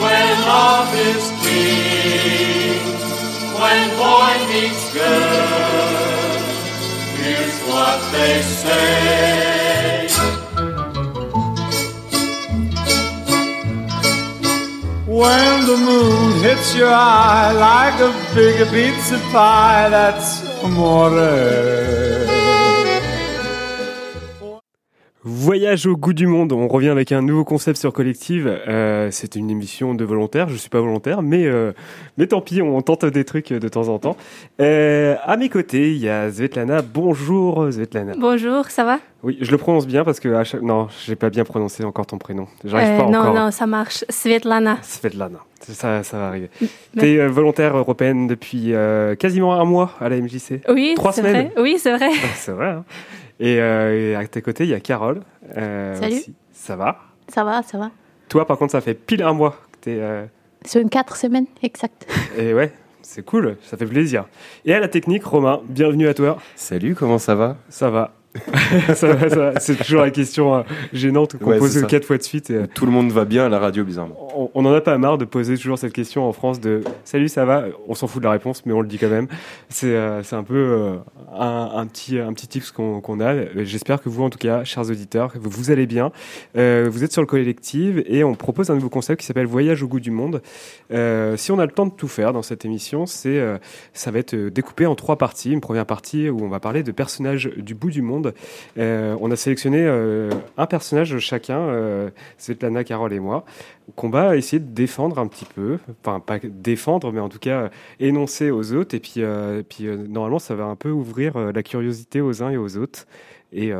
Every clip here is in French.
when love is king, when boy meets girl, here's what they say. When the moon hits your eye like a big pizza pie, that's amore. Voyage au goût du monde. On revient avec un nouveau concept sur Collective. Euh, c'est une émission de volontaire. Je suis pas volontaire, mais euh, mais tant pis, on tente des trucs de temps en temps. Euh, à mes côtés, il y a Svetlana. Bonjour Svetlana. Bonjour, ça va? Oui, je le prononce bien parce que à chaque... non, j'ai pas bien prononcé encore ton prénom. J'arrive pas Non, encore. non, ça marche. Svetlana. Svetlana. Ça, ça va arriver. Mais- T'es euh, volontaire européenne depuis quasiment un mois à la MJC. Oui, Trois semaines. vrai. Oui, c'est vrai. C'est vrai. hein. Et, euh, et à tes côtés, il y a Carole. euh, Salut. aussi. Ça va? Ça va, ça va. Toi, par contre, ça fait pile un mois que t'es. euh, Sur une quatre semaines, exact. Et ouais, c'est cool, ça fait plaisir. Et à la technique, Romain, bienvenue à toi. Salut, comment ça va? Ça va. C'est toujours la question euh, gênante qu'on Ouais, pose quatre fois de suite. et, euh, Tout le monde va bien à la radio, bizarrement. on on en a pas marre de poser toujours cette question en France de Salut, ça va? On s'en fout de la réponse, mais on le dit quand même. C'est euh, un peu euh, un, un petit, un petit tips qu'on a. J'espère que vous, en tout cas, chers auditeurs, vous, vous allez bien. Vous êtes sur le collectif et on propose un nouveau concept qui s'appelle Voyage au goût du monde. Si on a le temps de tout faire dans cette émission, c'est ça va être découpé en trois parties. Une première partie où on va parler de personnages du bout du monde. Euh, on a sélectionné euh, un personnage chacun, euh, Svetlana, Carole et moi, qu'on va essayer de défendre un petit peu. Enfin, pas défendre, mais en tout cas énoncer aux autres. Et puis, puis normalement, ça va un peu ouvrir la curiosité aux uns et aux autres. Et,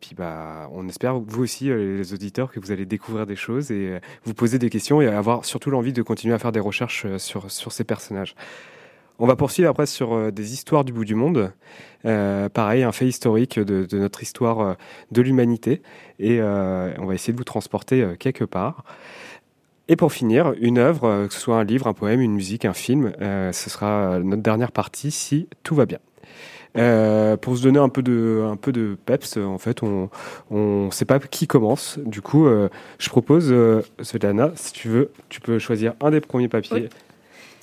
puis, bah, on espère, vous aussi, les auditeurs, que vous allez découvrir des choses et vous poser des questions et avoir surtout l'envie de continuer à faire des recherches sur, sur ces personnages. On va poursuivre après sur euh, des histoires du bout du monde. Euh, pareil, un fait historique de, notre histoire euh, de l'humanité. Et on va essayer de vous transporter quelque part. Et pour finir, une œuvre, que ce soit un livre, un poème, une musique, un film, ce sera notre dernière partie si tout va bien. Pour se donner un peu de, peps, en fait, on ne sait pas qui commence. Du coup, je propose, euh, Svetlana, si tu veux, tu peux choisir un des premiers papiers.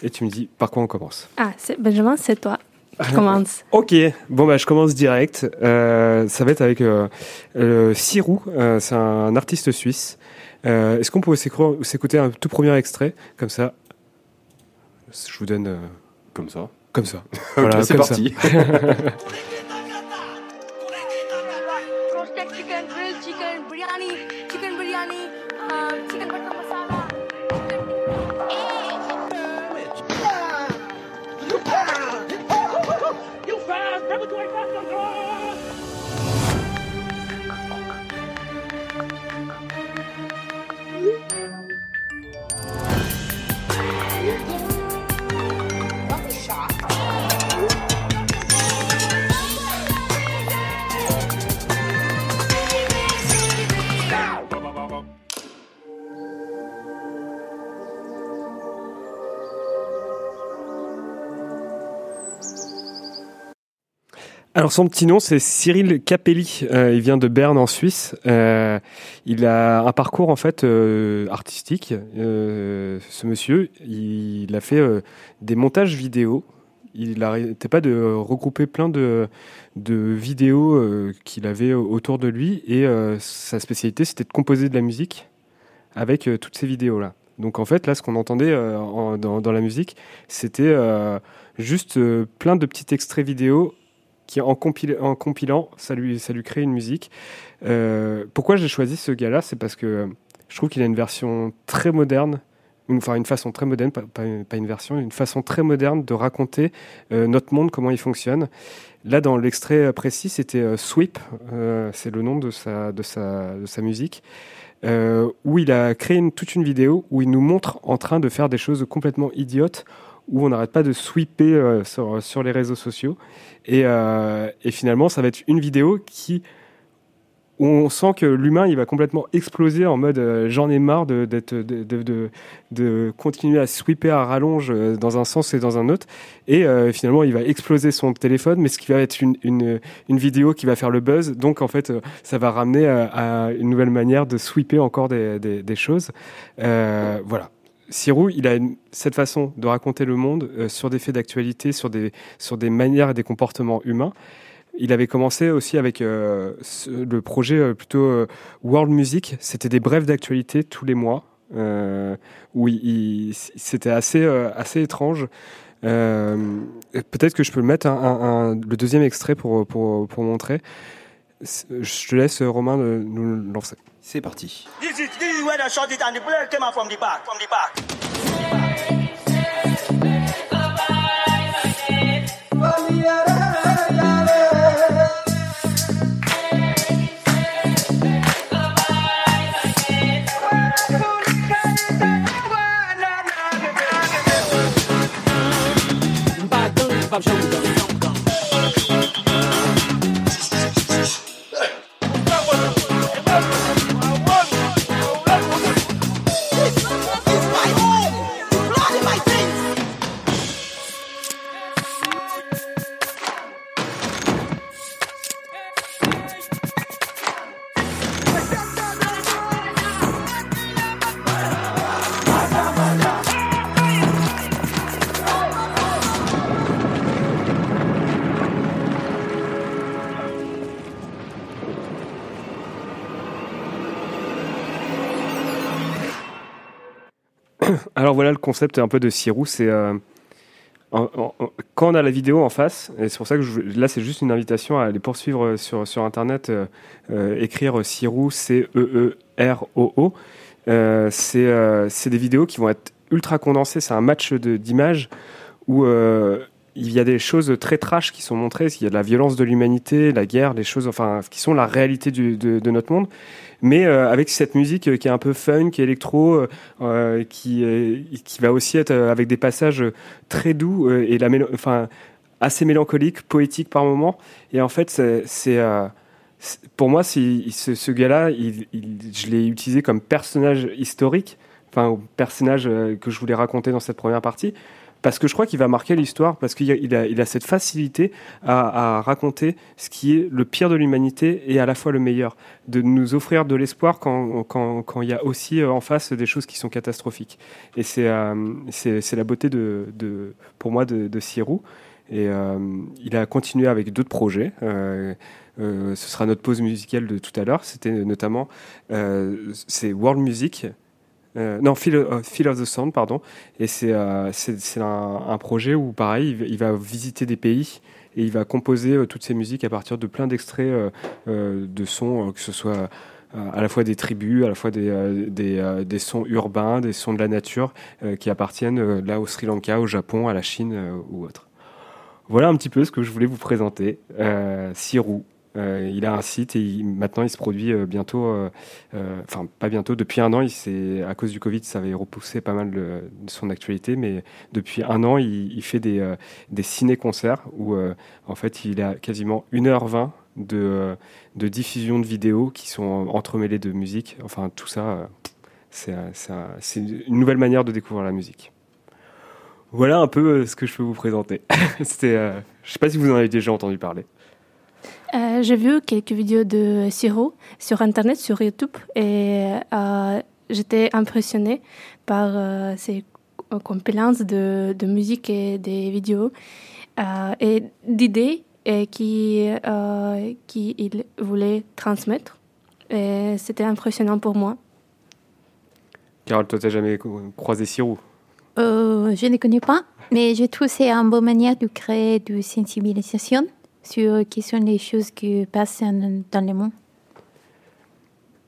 Et tu me dis par quoi on commence? Ah, Benjamin, c'est toi. Je commence. Ok, bon bah je commence direct. Euh, ça va être avec euh, euh, Sirou, euh, c'est un artiste suisse. Euh, Est-ce qu'on pourrait s'écouter un tout premier extrait? Comme ça Je vous donne euh, Comme ça. comme ça. Voilà, c'est comme ça. Alors son petit nom c'est Cyril Capelli. Euh, il vient de Berne en Suisse. Euh, il a un parcours en fait euh, artistique. Ce monsieur, il, a fait des montages vidéo. Il n'arrêtait pas de regrouper plein de, de vidéos qu'il avait autour de lui et sa spécialité c'était de composer de la musique avec toutes ces vidéos là. Donc en fait là ce qu'on entendait en- dans, la musique c'était juste plein de petits extraits vidéo qui en, compil- en compilant, ça lui, crée une musique. Euh, pourquoi j'ai choisi ce gars-là C'est parce que je trouve qu'il a une version très moderne, enfin une façon très moderne, pas, une version, une façon très moderne de raconter euh, notre monde, comment il fonctionne. Là, dans l'extrait précis, c'était euh, Sweep, euh, c'est le nom de sa, musique, euh, où il a créé toute une vidéo où il nous montre en train de faire des choses complètement idiotes, où on n'arrête pas de sweeper euh, sur, les réseaux sociaux. Et, euh, et finalement, ça va être une vidéo qui, où on sent que l'humain il va complètement exploser en mode euh, j'en ai marre de, de, de, continuer à sweeper à rallonge dans un sens et dans un autre. Et finalement il va exploser son téléphone mais ce qui va être une, une, vidéo qui va faire le buzz. Donc en fait ça va ramener à, une nouvelle manière de sweeper encore des, des, choses. Voilà Sirou, il a cette façon de raconter le monde euh, sur des faits d'actualité, sur des, sur des manières et des comportements humains. Il avait commencé aussi avec euh, le projet euh, plutôt World Music. C'était des brèves d'actualité tous les mois, où c'était assez, assez étrange. Peut-être que je peux mettre le deuxième extrait pour, pour, pour montrer. C'est- Je te laisse, Romain, de nous le lancer. C'est parti. This is this is where the shot it and the bullet came out from the back, from the back. Alors voilà le concept un peu de Sirou, c'est euh, quand on a la vidéo en face, et c'est pour ça que là c'est juste une invitation à aller poursuivre euh, sur, sur internet, euh, écrire Sirou, C-E-E-R-O-O. Euh, c'est euh, c'est des vidéos qui vont être ultra condensées, c'est un match d'images où il y a des choses très trash qui sont montrées, il y a de la violence de l'humanité, la guerre, les choses enfin, qui sont la réalité de, notre monde, mais euh, avec cette musique euh, qui est un peu funk, électro, euh, euh, qui, qui va aussi être avec des passages très doux et assez mélancolique, poétique par moment. Et en fait, c'est, pour moi, ce, gars-là, je l'ai utilisé comme personnage historique, enfin, personnage que je voulais raconter dans cette première partie. Parce que je crois qu'il va marquer l'histoire, parce qu'il a, cette facilité à, raconter ce qui est le pire de l'humanité et à la fois le meilleur de nous offrir de l'espoir quand, il y a aussi euh, en face des choses qui sont catastrophiques. Et c'est euh, la beauté pour moi de, de. Et euh, il a continué avec d'autres projets. Ce sera notre pause musicale de tout à l'heure. C'était notamment c'est World Music. Euh, non, euh, Feel of the Sound, pardon. Et c'est euh, un, projet où, pareil, il va- visiter des pays et il va composer toutes ces musiques à partir de plein d'extraits de sons, que ce soit à la fois des tribus, à la fois des, sons urbains, des sons de la nature qui appartiennent là au Sri Lanka, au Japon, à la Chine ou autre. Voilà un petit peu ce que je voulais vous présenter. Sirou. Euh, il a un site et maintenant il se produit euh, bientôt, euh, enfin pas bientôt, depuis un an, à cause du Covid, ça avait repoussé pas mal de, son actualité, mais depuis un an, il, fait des, des ciné-concerts où en fait il a quasiment 1h20 de, diffusion de vidéos qui sont entremêlées de musique. Enfin tout ça, c'est c'est un- c'est une nouvelle manière de découvrir la musique. Voilà un peu ce que je peux vous présenter. Je sais pas si vous en avez déjà entendu parler. Euh, J'ai vu quelques vidéos de Siro sur Internet, sur YouTube, et euh, j'étais impressionnée par euh, ces compilances de, de musique et des vidéos euh, et d'idées qui, euh, qui il voulait transmettre. Et c'était impressionnant pour moi. Carole, toi, t'as jamais croisé Sirou Euh, je ne connais pas, mais je trouve que c'est une bonne manière de créer de sensibilisation sur quelles sont les choses qui passent en- dans le monde.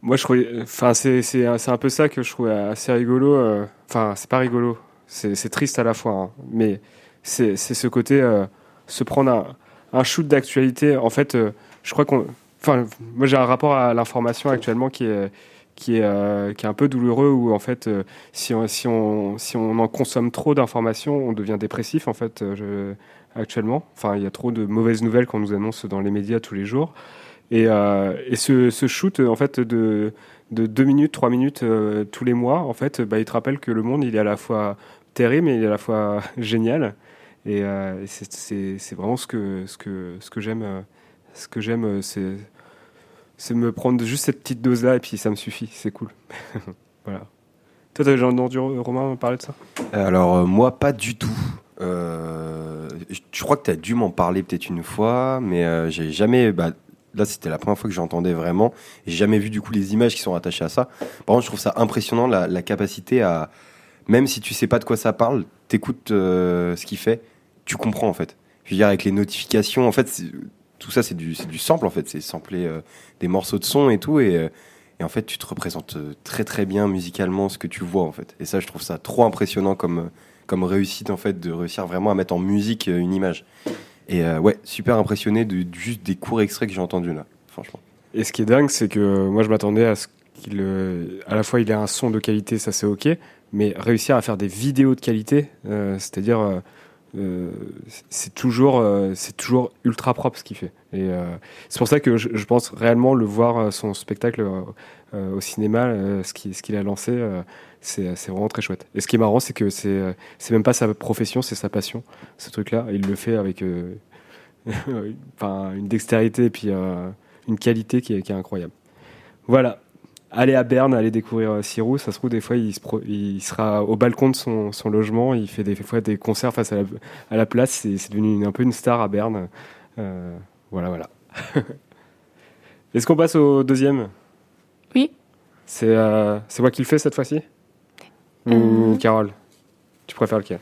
Moi, je enfin, c'est un peu ça que je trouvais assez rigolo. euh, Enfin, c'est pas rigolo, c'est triste à la fois, hein, mais c'est ce côté, euh, se prendre un, un shoot d'actualité. En fait, euh, je crois qu'on, enfin, moi j'ai un rapport à l'information actuellement qui est qui est euh, qui est un peu douloureux où en fait, euh, si on si on si on en consomme trop d'informations, on devient dépressif en fait. euh, actuellement, enfin, il y a trop de mauvaises nouvelles qu'on nous annonce dans les médias tous les jours. Et, euh, ce, shoot, en fait, de, de 2 minutes, 3 minutes euh, tous les mois, en fait, bah, il te rappelle que le monde, il est à la fois terrible, mais il est à la fois génial. Et, euh, c'est- vraiment ce que, ce que, ce que j'aime. Ce que j'aime, c'est me prendre juste cette petite dose-là, et puis ça me suffit, c'est cool. voilà. Toi, t'as déjà entendu Romain parler de ça? Alors, moi, pas du tout. Euh, je crois que tu as dû m'en parler peut-être une fois, mais euh, j'ai jamais. Bah, là, c'était la première fois que j'entendais vraiment. J'ai jamais vu du coup les images qui sont rattachées à ça. Par contre, je trouve ça impressionnant la, capacité à. Même si tu sais pas de quoi ça parle, t'écoutes euh, ce qu'il fait, tu comprends en fait. Je veux dire, avec les notifications, en fait, tout ça, c'est du, du sample en fait. C'est sampler des morceaux de son et tout. Et, et en fait, tu te représentes très très bien musicalement ce que tu vois en fait. Et ça, je trouve ça trop impressionnant comme, comme réussite en fait, de réussir vraiment à mettre en musique euh, une image. Et euh, ouais, super impressionné de, juste des courts extraits que j'ai entendus là, franchement. Et ce qui est dingue, c'est que moi, je m'attendais à ce qu'il, euh, à la fois, il ait un son de qualité, ça c'est ok, mais réussir à faire des vidéos de qualité, euh, c'est-à-dire, c'est toujours, c'est toujours ultra propre ce qu'il fait. Et c'est pour ça que je, pense réellement le voir son spectacle au cinéma, ce qu'il, ce qu'il a lancé, c'est, c'est vraiment très chouette. Et ce qui est marrant, c'est que c'est, euh, c'est même pas sa profession, c'est sa passion, ce truc-là. Il le fait avec, euh, une dextérité et puis. euh, une qualité qui est, qui est incroyable. Voilà. Allez à Berne, allez découvrir euh, Sirou. Ça se trouve, des fois, il, se pro- il sera au balcon de son, son logement. Il fait des fois des concerts face à la, à la place. C'est devenu une- un peu une star à Berne. Euh, voilà, voilà. Est-ce qu'on passe au deuxième? Oui. C'est euh, c'est moi qui le fais cette fois-ci? Ou Euh. Carole Tu préfères lequel?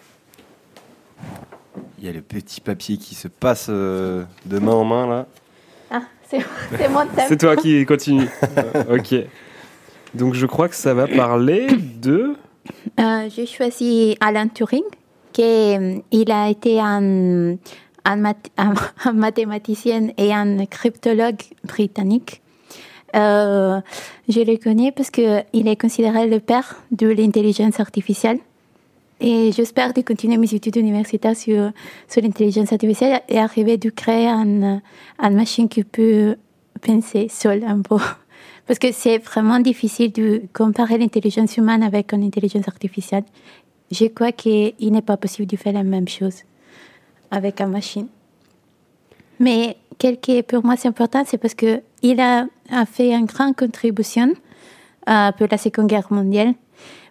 Il y a le petit papier qui se passe euh, de main en main là. Ah, c'est mon thème. C'est toi qui continue. Euh, ok. Donc je crois que ça va parler de. Euh, J'ai choisi Alan Turing, qui est- il a été un, un, math- un- un mathématicien et un cryptologue britannique. Euh, je le connais parce que il est considéré le père de l'intelligence artificielle. Et j'espère de continuer mes études universitaires sur, sur l'intelligence artificielle et arriver de créer un, une machine qui peut penser seule un peu. Parce que c'est vraiment difficile de comparer l'intelligence humaine avec une intelligence artificielle. Je crois qu'il n'est pas possible de faire la même chose avec une machine. Mais qui est pour moi c'est important, c'est parce que il a, a fait une grande contribution euh, pour la Seconde Guerre mondiale,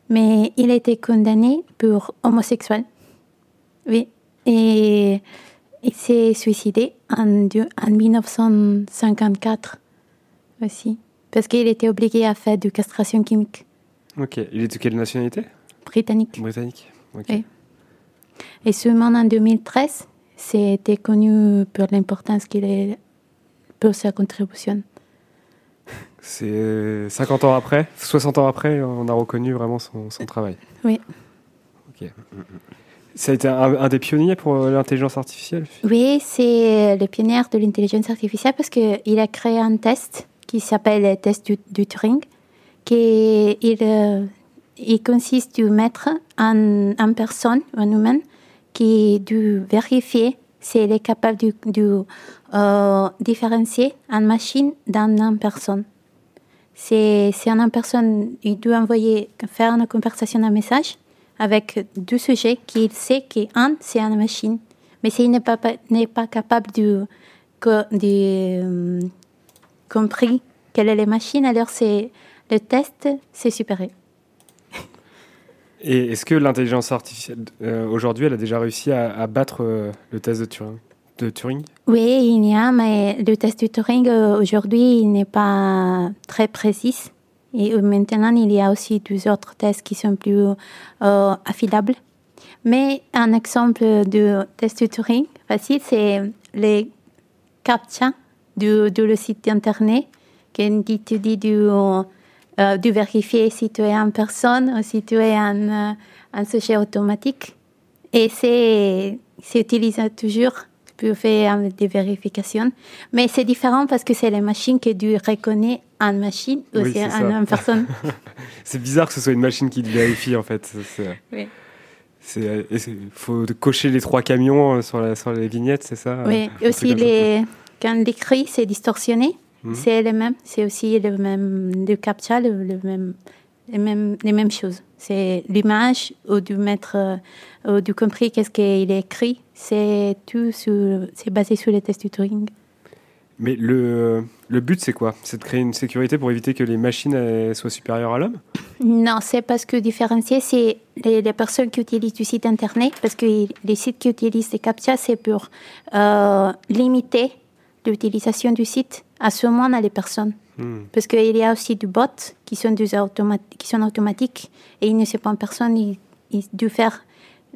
mais il a été condamné pour homosexuel. Oui, et il s'est suicidé en, en 1954 aussi, parce qu'il était obligé à faire de castration chimique Ok. Il est de quelle nationalité? Britannique. Britannique. Ok. Oui. Et seulement en 2013, c'était connu pour l'importance qu'il est pour sa contribution. C'est 50 ans après, 60 ans après, on a reconnu vraiment son, son travail. Oui. Ok. Ça a été un, un des pionniers pour euh, l'intelligence artificielle Oui, c'est le pionnier de l'intelligence artificielle parce qu'il a créé un test qui s'appelle le test du, du Turing, qui il, euh, il consiste de mettre un, une personne, un humain, qui de vérifier si elle est capable de, de euh, différencier une machine d'une personne. C'est c'est une personne, il doit envoyer, faire une conversation, un message avec deux sujets qu'il sait qu'un, c'est une machine. Mais s'il n'est pas, n'est pas capable de, co- de euh, comprendre quelle est la machine, alors c'est le test, c'est supéré. Et est-ce que l'intelligence artificielle, euh, aujourd'hui, elle a déjà réussi à, battre euh, le test de Turing, Oui, il y a, mais le test de Turing, euh, aujourd'hui, il n'est pas très précis. Et maintenant, il y a aussi deux autres tests qui sont plus affilables. Mais un exemple de test de Turing facile, c'est les CAPTCHA de le site internet qui dit, dit de, euh, de vérifier si tu es une personne ou si tu es un, euh, un sujet automatique. Et c'est c'est utilisé toujours pour faire euh, des vérifications. Mais c'est différent parce que c'est la machine qui du reconnaît une machine ou Oui, c'est une personne. C'est bizarre que ce soit une machine qui te vérifie, en fait. C'est- Oui. Euh, c'est- faut cocher les trois camions euh, sur, la, sur les vignettes, c'est ça oui, aussi les, quand l'écrit c'est distorsionné Mhm. C'est le même. C'est aussi le même du captcha, le, le même, les mêmes, les mêmes choses. C'est l'image ou du mettre, euh, ou du compris qu'est-ce qu'il est écrit. C'est tout, sur- c'est basé sur les tests du Turing. Mais le, le but, c'est quoi? C'est de créer une sécurité pour éviter que les machines soient supérieures à l'homme? Non, c'est parce que différencier, c'est les, les personnes qui utilisent du site internet, parce que les sites qui utilisent les CAPTCHA, c'est pour euh, limiter l'utilisation du site à seulement à les personnes. Hmm. Parce qu'il y a aussi du bot qui sont, des qui sont automatiques et ils ne sont pas en personne, ils, ils doivent faire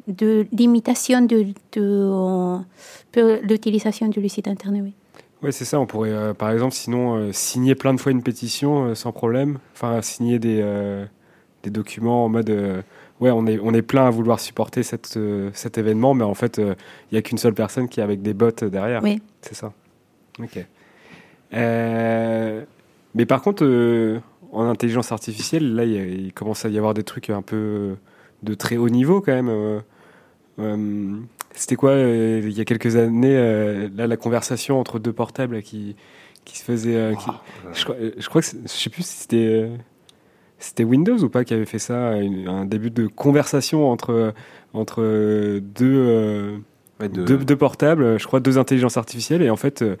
de l'imitation de, de, euh, pour l'utilisation du site internet. Oui. C'est ça. On pourrait, euh, par exemple, sinon, euh, signer plein de fois une pétition euh, sans problème. Enfin, signer des, des documents en mode. ouais, on est, on est plein à vouloir supporter cette, cet événement, mais en fait, il n'y a qu'une seule personne qui est avec des bots derrière. Oui. C'est ça. Ok. Euh, mais par contre, euh, en intelligence artificielle, là, il, commence à y avoir des trucs un peu de très haut niveau quand même. euh, C'était quoi, il y a quelques années, là, la conversation entre deux portables qui, qui se faisait. qui- je, crois, je crois que je sais plus si c'était. c'était Windows ou pas qui avait fait ça, une- un début de conversation entre, entre deux, Ouais, de- deux, deux portables, je crois deux intelligences artificielles, et en fait, euh,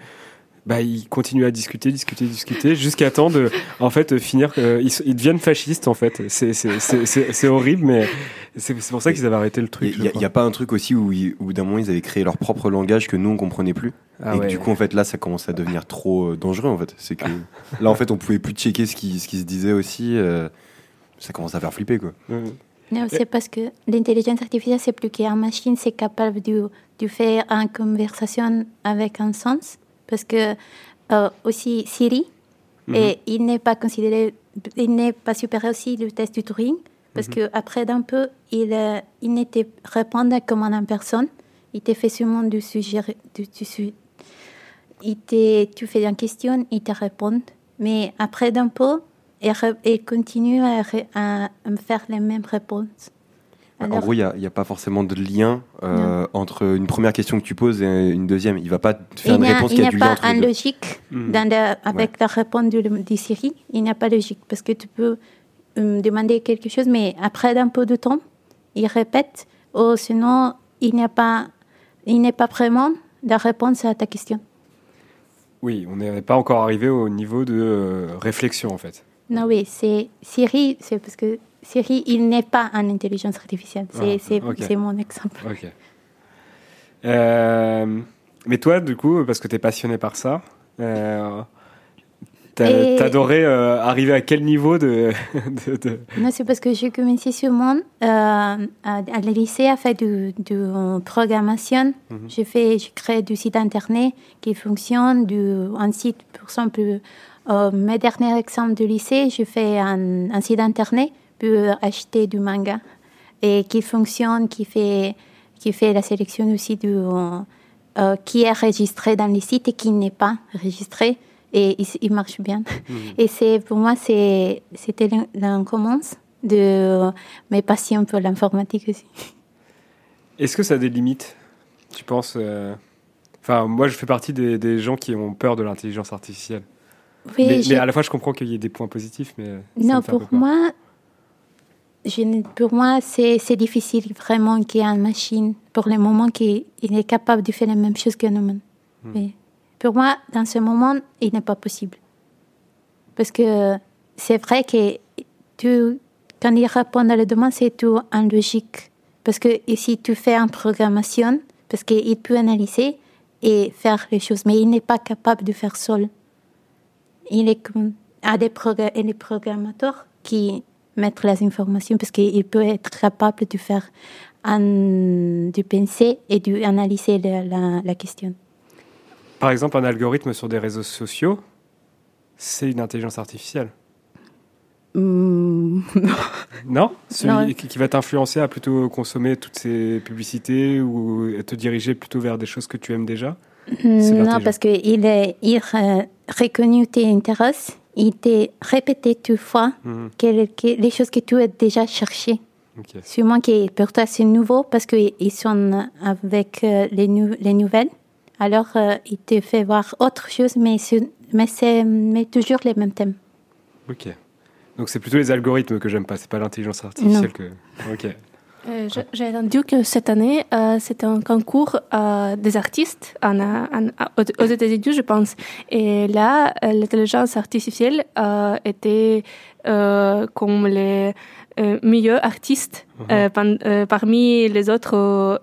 bah, ils continuent à discuter, discuter, discuter, jusqu'à temps de, en fait, euh, finir, euh, ils, deviennent fascistes, en fait. C'est- horrible, mais c'est pour ça qu'ils avaient arrêté le truc. Il n'y a, pas un truc aussi où, ils- où d'un moment ils avaient créé leur propre langage que nous on comprenait plus. Ah et que du coup en fait là ça commence à devenir trop euh, dangereux en fait. C'est que là en fait on pouvait plus checker ce qui, ce qui se disait aussi. ça commence à faire flipper quoi. Ouais. Non, c'est parce que l'intelligence artificielle, c'est plus qu'une machine, c'est capable de, de faire une conversation avec un sens. Parce que euh, aussi Siri, Mhm. et il n'est pas considéré, il n'est pas supérieur aussi du test du Turing. Parce que après d'un peu, il, euh, il n'était répondre comme une personne. Il te fait seulement du sujet, du, il tu fais une question, il te répond. Mais après d'un peu, il, re- il continue à, me faire les mêmes réponses. en Alors, gros il n'y a, il a pas forcément de lien euh, entre une première question que tu poses et une deuxième. Il va pas te faire il une n'y a, réponse il qui n'y a a du lien pas entre une les deux. logique dans la- avec la réponse du, du Siri. Il n'y a pas de logique parce que tu peux euh, demander quelque chose, mais après d'un peu de temps, il répète, ou sinon, il n'y a pas, il n'est pas vraiment la réponse à ta question. Oui, on n'est pas encore arrivé au niveau de euh, réflexion, en fait. Non, oui, c'est Siri, c'est parce que Siri, il n'est pas une intelligence artificielle. C'est Ah, mon exemple. Euh, mais toi, du coup, parce que tu es passionné par ça, euh, t'as Et- t'adorais euh, arriver à quel niveau de, de- de- Non, c'est parce que j'ai commencé ce monde euh, à, à le lycée à faire de, de euh, programmation. J'ai fait, j'ai créé du site internet qui fonctionne, du, un site, par exemple, euh, mes derniers exemples de lycée, j'ai fait un, un site internet pour acheter du manga et qui fonctionne, qui fait, qui fait la sélection aussi du, euh, euh, qui est enregistré dans les sites et qui n'est pas enregistré. Et il, il marche bien. Et c'est pour moi, c'est, c'était l'un commence de mes passions pour l'informatique aussi. Est-ce que ça a des limites Tu penses euh, Enfin, moi, je fais partie des, des gens qui ont peur de l'intelligence artificielle. Oui, mais, à la fois, je comprends qu'il y ait des points positifs, mais non, pour moi, je pour moi, c'est, difficile vraiment qu'il y ait une machine, pour le moment, qui il est capable de faire la même chose que nous-mêmes. Hmm. Mais pour moi, dans ce moment, il n'est pas possible. Parce que c'est vrai que tu, quand il répond à la demande, c'est tout en logique. Parce que si tu fais une programmation, parce qu'il peut analyser et faire les choses, mais il n'est pas capable de faire seul. Il est comme à des progr- et les programmateurs qui mettent les informations parce qu'il peut être capable de faire un, de penser et d'analyser la, la, la question. Par exemple, un algorithme sur des réseaux sociaux, c'est une intelligence artificielle. Hmm, Non? Celui Non. qui, va t'influencer à plutôt consommer toutes ces publicités ou te diriger plutôt vers des choses que tu aimes déjà? Non, parce qu'il est il, euh, reconnu tes intérêts, il t'a répété deux fois Mhm. que, que les choses que tu as déjà cherchées. Ok. Sûrement que pour toi c'est nouveau parce qu'ils sont avec euh, les, nou- les nouvelles. Alors euh, il te fait voir autre chose, mais ce- mais c'est mais toujours les mêmes thèmes. Ok. Donc c'est plutôt les algorithmes que j'aime pas, c'est pas l'intelligence artificielle que. Ok. Euh, J'ai entendu que cette année, euh, c'était un concours euh, des artistes en, en- aux États-Unis, je pense. Et là, l'intelligence artificielle était comme les meilleurs artistes pan- euh, parmi les autres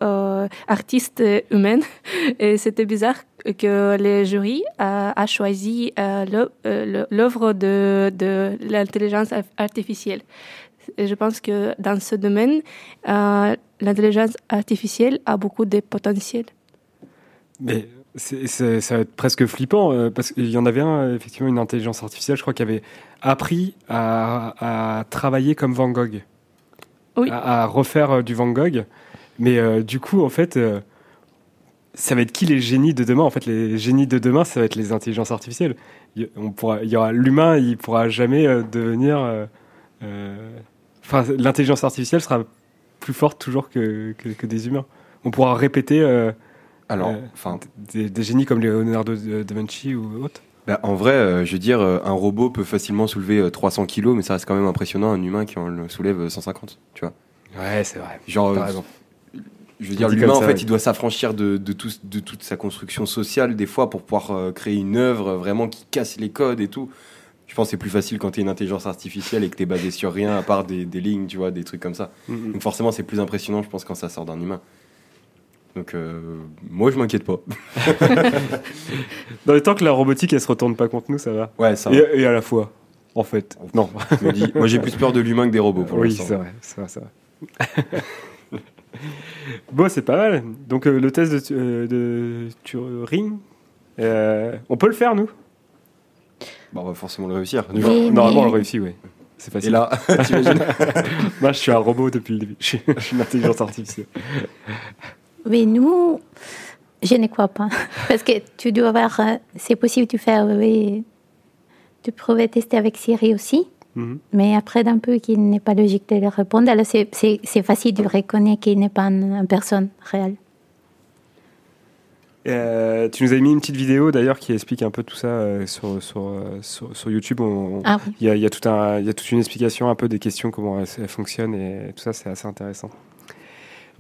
artistes humains. Et c'était bizarre que les jurys euh, a choisi le- le- l'œuvre de, de l'intelligence artificielle. Et je pense que dans ce domaine, euh, l'intelligence artificielle a beaucoup de potentiel. Mais c'est- c'est- ça va être presque flippant euh, parce qu'il y en avait un, effectivement, une intelligence artificielle, je crois, qui avait appris à, à travailler comme Van Gogh, Oui. à, à refaire euh, du Van Gogh. Mais euh, du coup, en fait, euh, ça va être qui les génies de demain? En fait, les génies de demain, ça va être les intelligences artificielles. Il y- on pourra, il y aura l'humain, il pourra jamais devenir. Enfin, l'intelligence artificielle sera plus forte toujours que, que, que des humains. On pourra répéter. euh, Alors, euh, enfin, des, des génies comme Leonardo da Vinci ou autres. bah, en vrai, euh, je veux dire, un robot peut facilement soulever euh, 300 kilos, mais ça reste quand même impressionnant un humain qui en le soulève euh, 150, tu vois. Ouais, c'est vrai. Genre, T'as raison. je veux dire, l'humain, en fait, oui. il doit s'affranchir de, de, tout- de toute sa construction sociale, des fois, pour pouvoir euh, créer une œuvre vraiment qui casse les codes et tout. Je pense que c'est plus facile quand tu es une intelligence artificielle et que tu es basé sur rien à part des, des lignes, tu vois, des trucs comme ça. Mm, Donc forcément, c'est plus impressionnant, je pense, quand ça sort d'un humain. Donc, euh, moi, je m'inquiète pas. Dans les temps que la robotique, elle se retourne pas contre nous, ça va. Ouais, ça va. Et, et à la fois, en fait. Non. Je me dis- moi, j'ai plus peur de l'humain que des robots pour oui, l'instant. c'est vrai, c'est vrai, c'est vrai. bon, c'est pas mal. Donc, euh, le test de, euh, de Turing, euh, on peut le faire, nous? Bon, on va forcément le réussir. Normalement, on mais- le réussit, oui. C'est Et facile. là, t'imagines Moi, je suis un robot depuis le début. Je suis, je suis une intelligence artificielle. Oui, nous, je ne crois pas. Parce que tu dois avoir, euh, c'est possible de faire, oui, tu pouvais tester avec Siri aussi. Mhm. Mais après, d'un peu qu'il n'est pas logique de le répondre, alors c'est- c'est c'est facile de reconnaître qu'il n'est pas une, une personne réelle. Euh, tu nous as mis une petite vidéo d'ailleurs qui explique un peu tout ça euh, sur, sur, euh, sur, sur YouTube. On- on- Ah oui. Il y, a, il y a tout un, il y a toute une explication un peu des questions, comment elles, elles fonctionnent et tout ça, c'est assez intéressant.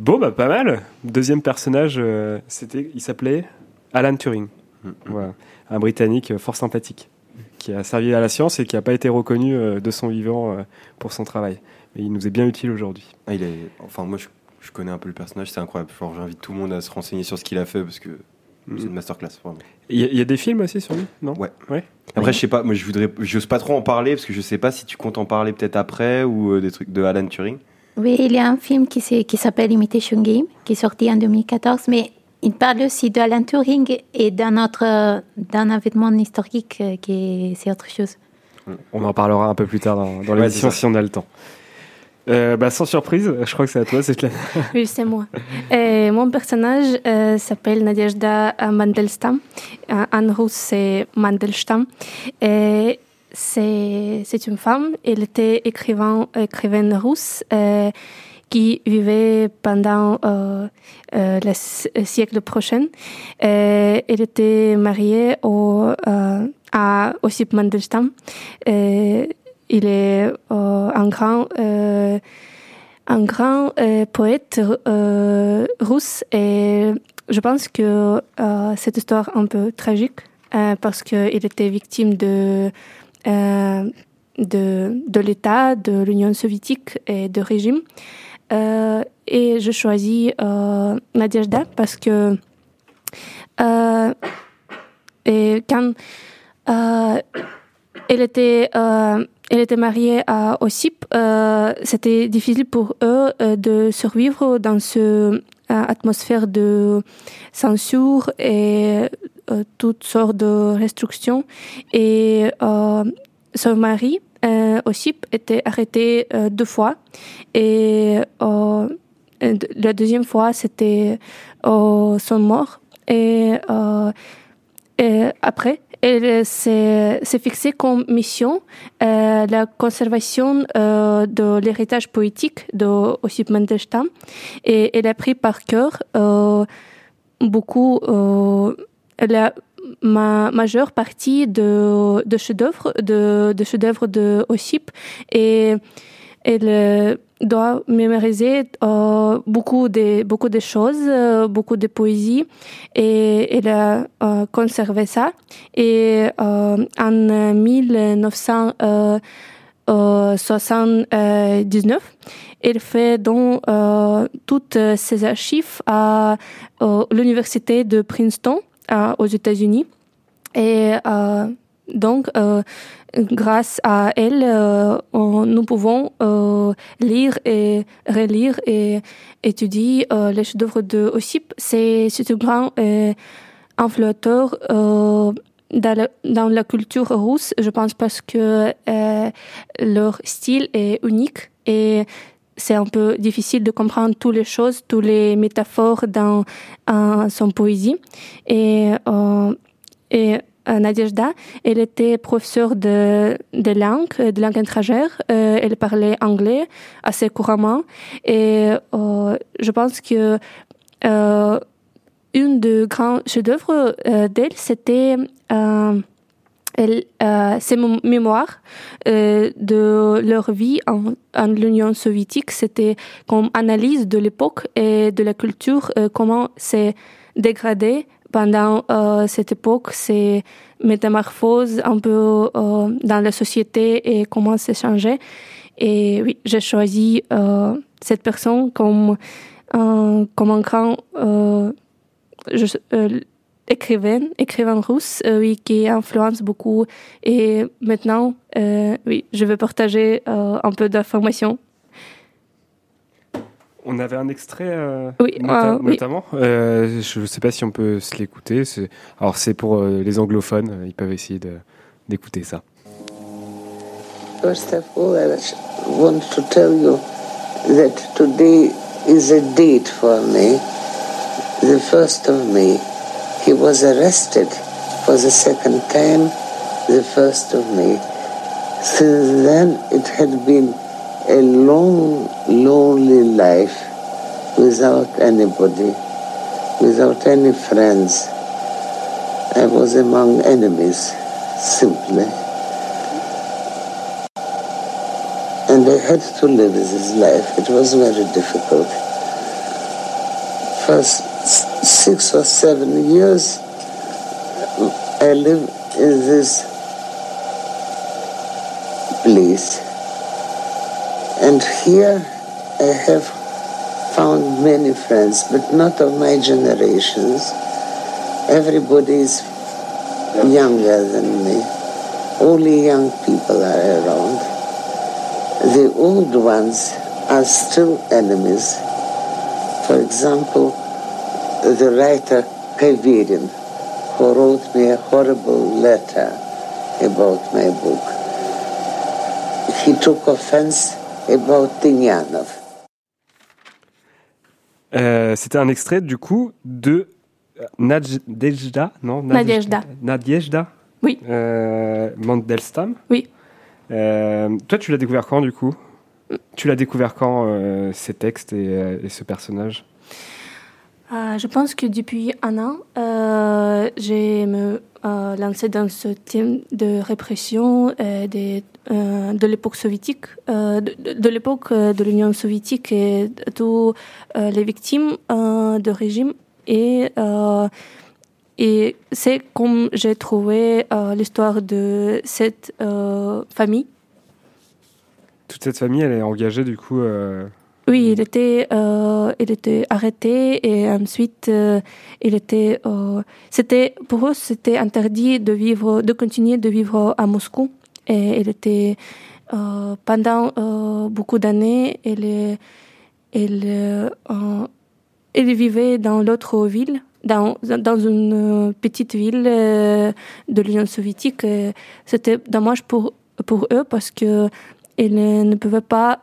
Bon, bah pas mal. Deuxième personnage, euh, c'était, il s'appelait Alan Turing. Voilà. Un Britannique fort sympathique qui a servi à la science et qui n'a pas été reconnu euh, de son vivant euh, pour son travail. Mais il nous est bien utile aujourd'hui. Ah, il est... Enfin, moi, je, je connais un peu le personnage, c'est incroyable. Genre, j'invite tout le monde à se renseigner sur ce qu'il a fait parce que c'est une masterclass. Il y, a, il y a des films aussi sur lui, non? Ouais. Ouais. Après, je sais pas, moi, je voudrais, j'ose pas trop en parler parce que je sais pas si tu comptes en parler peut-être après ou euh, des trucs de Alan Turing. Oui, il y a un film qui, s'appelle Imitation Game, qui est sorti en 2014, mais il parle aussi d'Alan Turing et d'un autre, d'un événement historique euh, qui est, c'est autre chose. On en parlera un peu plus tard dans, dans l'émission si on a le temps. Euh, bah, sans surprise, je crois que c'est à toi, c'est clair. Oui, c'est moi. Et mon personnage euh, s'appelle Nadezhda Mandelstam. Euh, En russe, c'est Mandelstam. Et c'est c'est une femme. Elle était écrivain, écrivaine russe euh, qui vivait pendant euh, euh, le si- siècle prochain. Elle était mariée au, euh, à Ossip Mandelstam. Il est euh, un grand euh, un grand euh, poète russe et je pense que cette histoire est un peu tragique parce qu'il était victime de, de, de l'État, de l'Union soviétique et de régime. Et je choisis euh, parce que et quand elle était euh, elle était mariée à Ossip. Euh, C'était difficile pour eux euh, de survivre dans euh, atmosphère de censure et toutes sortes de restrictions. Et son mari, Ossip, était arrêté deux fois. Et la deuxième fois, c'était son mort. Et après, elle s'est fixée comme mission euh, la conservation euh, de l'héritage poétique de Ossip Mandelstam. Et elle a pris par cœur euh, beaucoup, elle a ma majeure partie de, chefs-d'œuvre de, de chefs-d'œuvre de Ossip et elle doit mémoriser euh, beaucoup de beaucoup de choses, euh, beaucoup de poésie et elle a euh, conservé ça. Et euh, en 1979, elle fait donc euh, toutes ses archives à euh, l'université de Princeton euh, aux États-Unis. Et euh, donc, euh, grâce à elle, euh, nous pouvons euh, lire et relire et étudier les chefs-d'œuvre de Ossip. C'est un grand influenceur dans, la, dans la culture russe, je pense, parce que leur style est unique et c'est un peu difficile de comprendre toutes les choses, toutes les métaphores dans son poésie. Et, et Nadezhda, elle était professeure de, de langue, de langue étrangère. Euh, elle parlait anglais assez couramment. Et euh, je pense que euh, une des grands chefs-d'œuvre euh, d'elle, c'était euh, euh, ses mé- mémoires euh, de leur vie en, en l'Union soviétique. C'était comme analyse de l'époque et de la culture, euh, comment c'est dégradé pendant euh, cette époque, ces métamorphoses un peu euh, dans la société et comment c'est changé. Et oui, j'ai choisi euh, cette personne comme, euh, comme un grand écrivain, écrivain russe, oui, qui influence beaucoup. Et maintenant, oui, je vais partager un peu d'informations. On avait un extrait, euh, Oui, nota- euh, oui. notamment. Euh, je ne sais pas si on peut se l'écouter. c'est- Alors, c'est pour euh, les anglophones. euh, Ils peuvent essayer d'écouter ça. First of all, I want to tell you that today is a date for me. The first of May. He was arrested for the second time, the first of May. Since then, it had been a long, lonely life without anybody, without any friends. I was among enemies, simply. and I had to live this life. It was very difficult. For s- six or seven years, I lived in this place. And here I have found many friends, but not of my generations. Everybody is younger than me. Only young people are around. The old ones are still enemies. For example, the writer Kavirin, who wrote me a horrible letter about my book. He took offense about Tinyanov. Euh, C'était un extrait, du coup, de euh, Nadezhda, non. Nadezhda Oui. Euh, Mandelstam Oui. Euh, toi, tu l'as découvert quand, du coup? Tu l'as découvert quand, euh, ces textes et, et ce personnage? Euh, je pense que depuis un an, euh, j'ai me euh, lancé dans ce thème de répression euh, de l'époque soviétique, de, de- de l'époque de l'Union soviétique et de euh, les victimes de régime. Et, et c'est comme j'ai trouvé l'histoire de cette famille Toute cette famille, elle est engagée, du coup. Oui, il était, euh, il était arrêté et ensuite euh, il était, euh, c'était pour eux c'était interdit de vivre, de continuer de vivre à Moscou et il était pendant beaucoup d'années, il, il, il vivait dans l'autre ville, dans, dans une petite ville de l'Union soviétique. C'était dommage pour, pour eux parce que ils ne pouvaient pas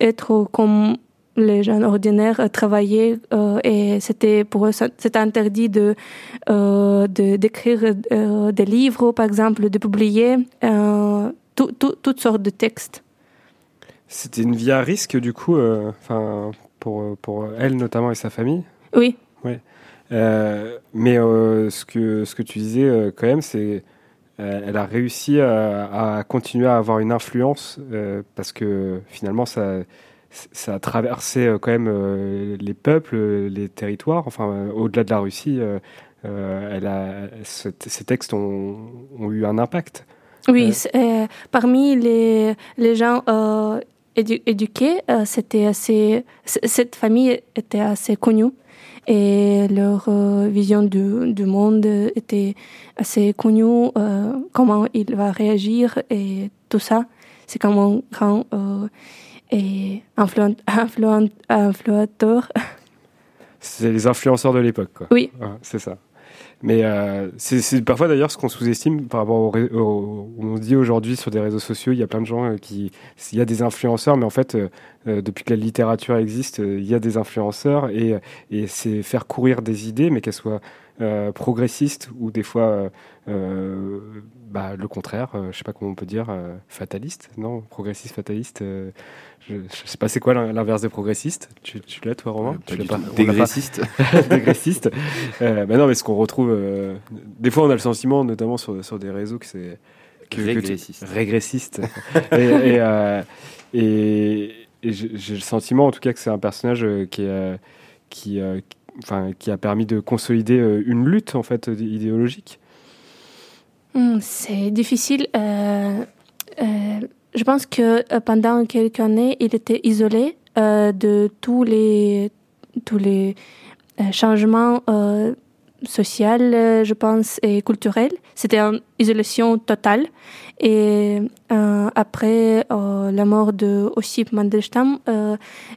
être comme les gens ordinaires, euh, travailler euh, et c'était pour eux c'était interdit de euh, de- d'écrire euh, des livres par exemple, de publier euh, tout- tout- toutes sortes de textes. C'était une vie à risque, du coup, euh, enfin, pour, pour elle notamment et sa famille? Oui, Euh, mais euh, ce, que, ce que tu disais euh, quand même, c'est euh, elle a réussi à, à continuer à avoir une influence euh, parce que finalement, ça, ça a traversé euh, quand même euh, les peuples, les territoires, enfin, euh, au-delà de la Russie. euh, euh, elle a, ce- ces textes ont, ont eu un impact. Oui, Euh. euh, parmi les, les gens euh, édu- éduqués, euh, c'était assez, cette famille était assez connue et leur euh, vision du, du monde était assez connue, euh, comment il va réagir et tout ça. C'est comme un grand euh, et influen, influen, influenteur. C'est les influenceurs de l'époque, quoi. Oui. C'est ça. Mais euh, c'est parfois d'ailleurs ce qu'on sous-estime par rapport au, au- on dit aujourd'hui sur des réseaux sociaux, il y a plein de gens euh, qui, il y a des influenceurs, mais en fait, euh, euh, depuis que la littérature existe, euh, il y a des influenceurs et, et c'est faire courir des idées, mais qu'elles soient euh, progressistes ou des fois euh, euh, bah, le contraire, je sais pas comment on peut dire, fataliste, non, progressiste, fataliste. je, je sais pas c'est quoi l'in- l'inverse de progressiste. Tu, tu l'as toi Romain? Tu pas? dégraissiste. Euh, bah non, mais ce qu'on retrouve, des fois, on a le sentiment, notamment sur, sur des réseaux, que c'est que, que tu- Régressiste. régressiste. et et, euh, et- et j'ai le sentiment, en tout cas, que c'est un personnage euh, qui, est, euh, qui, euh, qui- enfin, qui a permis de consolider euh, une lutte en fait idéologique. Hmm, C'est difficile. euh, euh, je pense que pendant quelques années, il était isolé de tous les, tous les changements sociaux, je pense, et culturels. C'était une isolation totale. Et après la mort de Ossip Mandelstam,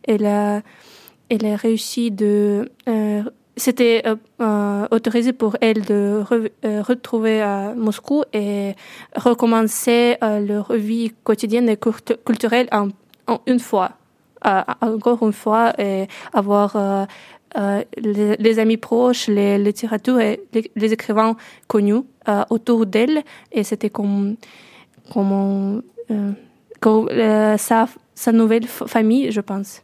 elle, a, elle a réussi de euh, c'était euh, euh, autorisé pour elle de re- retrouver à Moscou et recommencer leur vie quotidienne et cultu- culturelle en, une fois, encore une fois, et avoir les, amis proches, les littératures et les, écrivains connus autour d'elle. Et c'était comme, comme, on, euh, sa, sa nouvelle famille, je pense.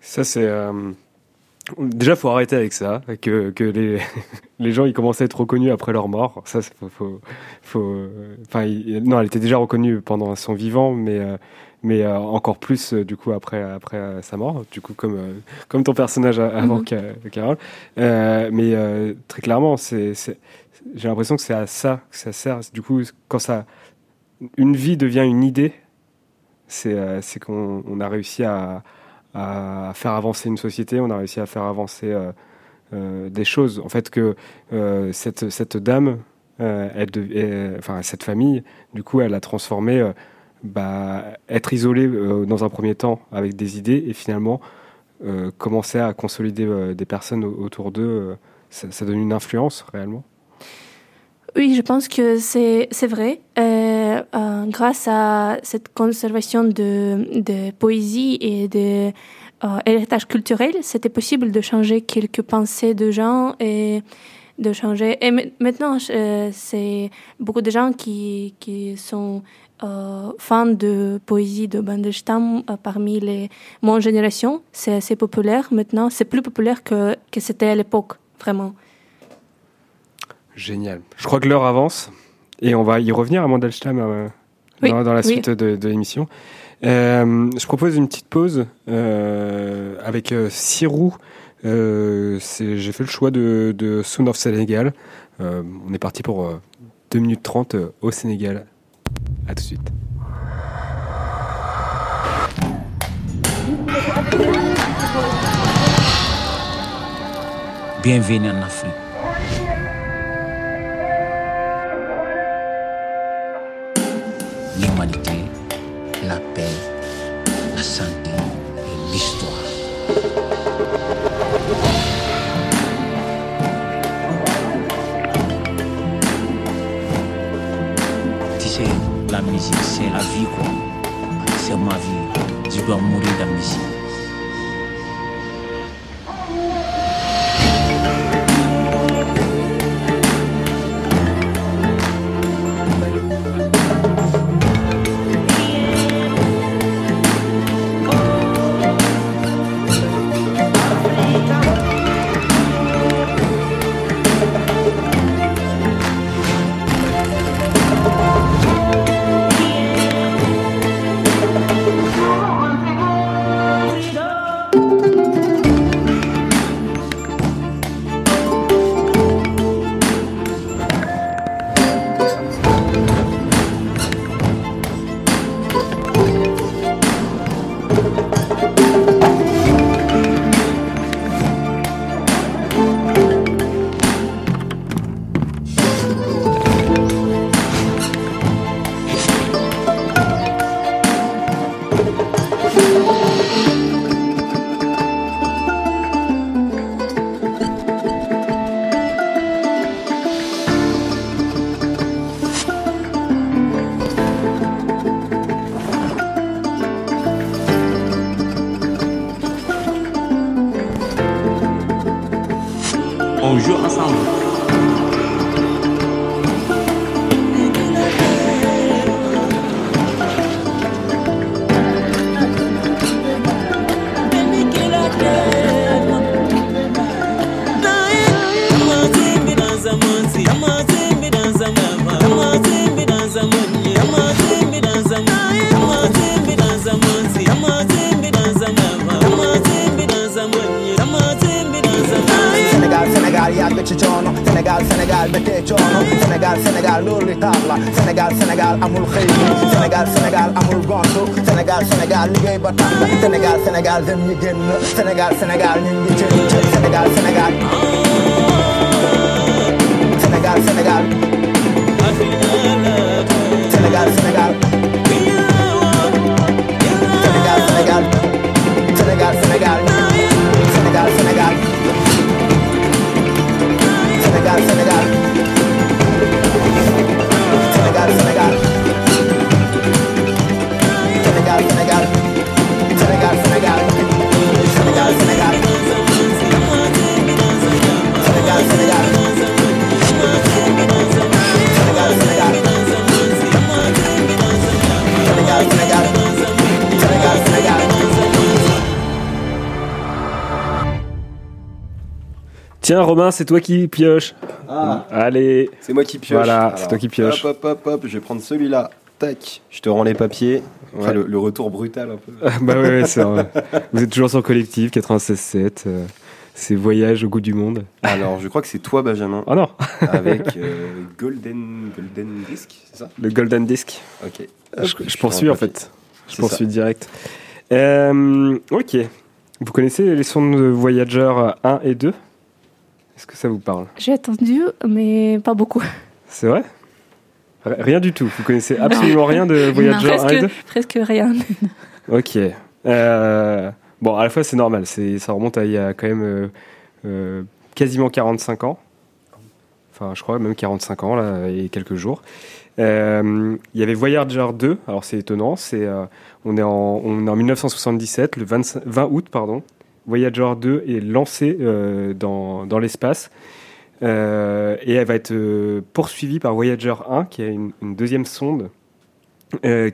Ça, c'est. euh, Déjà, faut arrêter avec ça, que, que les, les gens ils commencent à être reconnus après leur mort. Ça, c'est- faut, faut, faut- enfin, il- non, elle était déjà reconnue pendant son vivant, mais, euh, mais euh, encore plus euh, du coup après, après sa mort. Du coup, comme, comme ton personnage a- avant Mhm. Ca- Carole. Mais très clairement, c'est, c'est- j'ai l'impression que c'est à ça que ça sert. Du coup, quand ça, une vie devient une idée, c'est, c'est qu'on on a réussi à à faire avancer une société, on a réussi à faire avancer euh, euh, des choses. En fait, que euh, cette, dame, cette famille, du coup, elle a transformé bah, être isolée euh, dans un premier temps avec des idées et finalement commencer à consolider des personnes au- autour d'eux. ça, donne une influence réellement. Oui, je pense que c'est vrai. Euh, grâce à cette conservation de, poésie et de euh, culturel, c'était possible de changer quelques pensées de gens et de changer. Et ma- maintenant, euh, c'est beaucoup de gens qui, sont fans de poésie de Bandelstam euh, parmi les mon génération. C'est assez populaire maintenant. C'est plus populaire que, que c'était à l'époque, vraiment. Génial. Je crois que l'heure avance et on va y revenir à Mandelstam euh, Oui, dans, dans la oui. suite de, de l'émission. Euh, je propose une petite pause euh, avec euh, Sirou. Euh, c'est- J'ai fait le choix de, de Sound of Sénégal. Euh, on est parti pour euh, 2 minutes 30 euh, au Sénégal. À tout de suite. Bienvenue en Afrique. Senegal Senegal zindagin Senegal Senegal zindagin Senegal Senegal. Senegal Senegal. Senegal Senegal. Tiens, Romain, c'est toi qui pioche. Ah. Allez. C'est moi qui pioche. Voilà, c'est toi qui pioche. Hop, hop, hop, hop, je vais prendre celui-là. Tac, je te rends les papiers. Après, Ouais. le, le retour brutal un peu. bah ouais, ouais, c'est vrai. Vous êtes toujours sur Collectif 96.7. euh, c'est Voyage au goût du monde. Alors, je crois que c'est toi, Benjamin. Oh non Avec euh, Golden, Golden Disc, c'est ça Le Golden Disc. Ok. Je, poursuis en fait. Je poursuis ça. direct. Euh, ok. Vous connaissez les sons de Voyager 1 et 2 Est-ce que ça vous parle J'ai entendu, mais pas beaucoup. C'est vrai Rien du tout. Vous connaissez absolument rien de Voyager 1 et 2 presque, presque rien. Ok. Euh, bon, à la fois, c'est normal. Ça remonte à il y a quand même euh, euh, quasiment 45 ans. Enfin, je crois même 45 ans, là, et quelques jours. Il y avait Voyager 2. Alors, c'est étonnant. C'est, on, est en, on est en 1977, le 25 20 août, pardon. Voyager 2 est lancé euh, dans, dans l'espace. Euh, et elle va être euh, poursuivie par Voyager 1, qui est une, deuxième sonde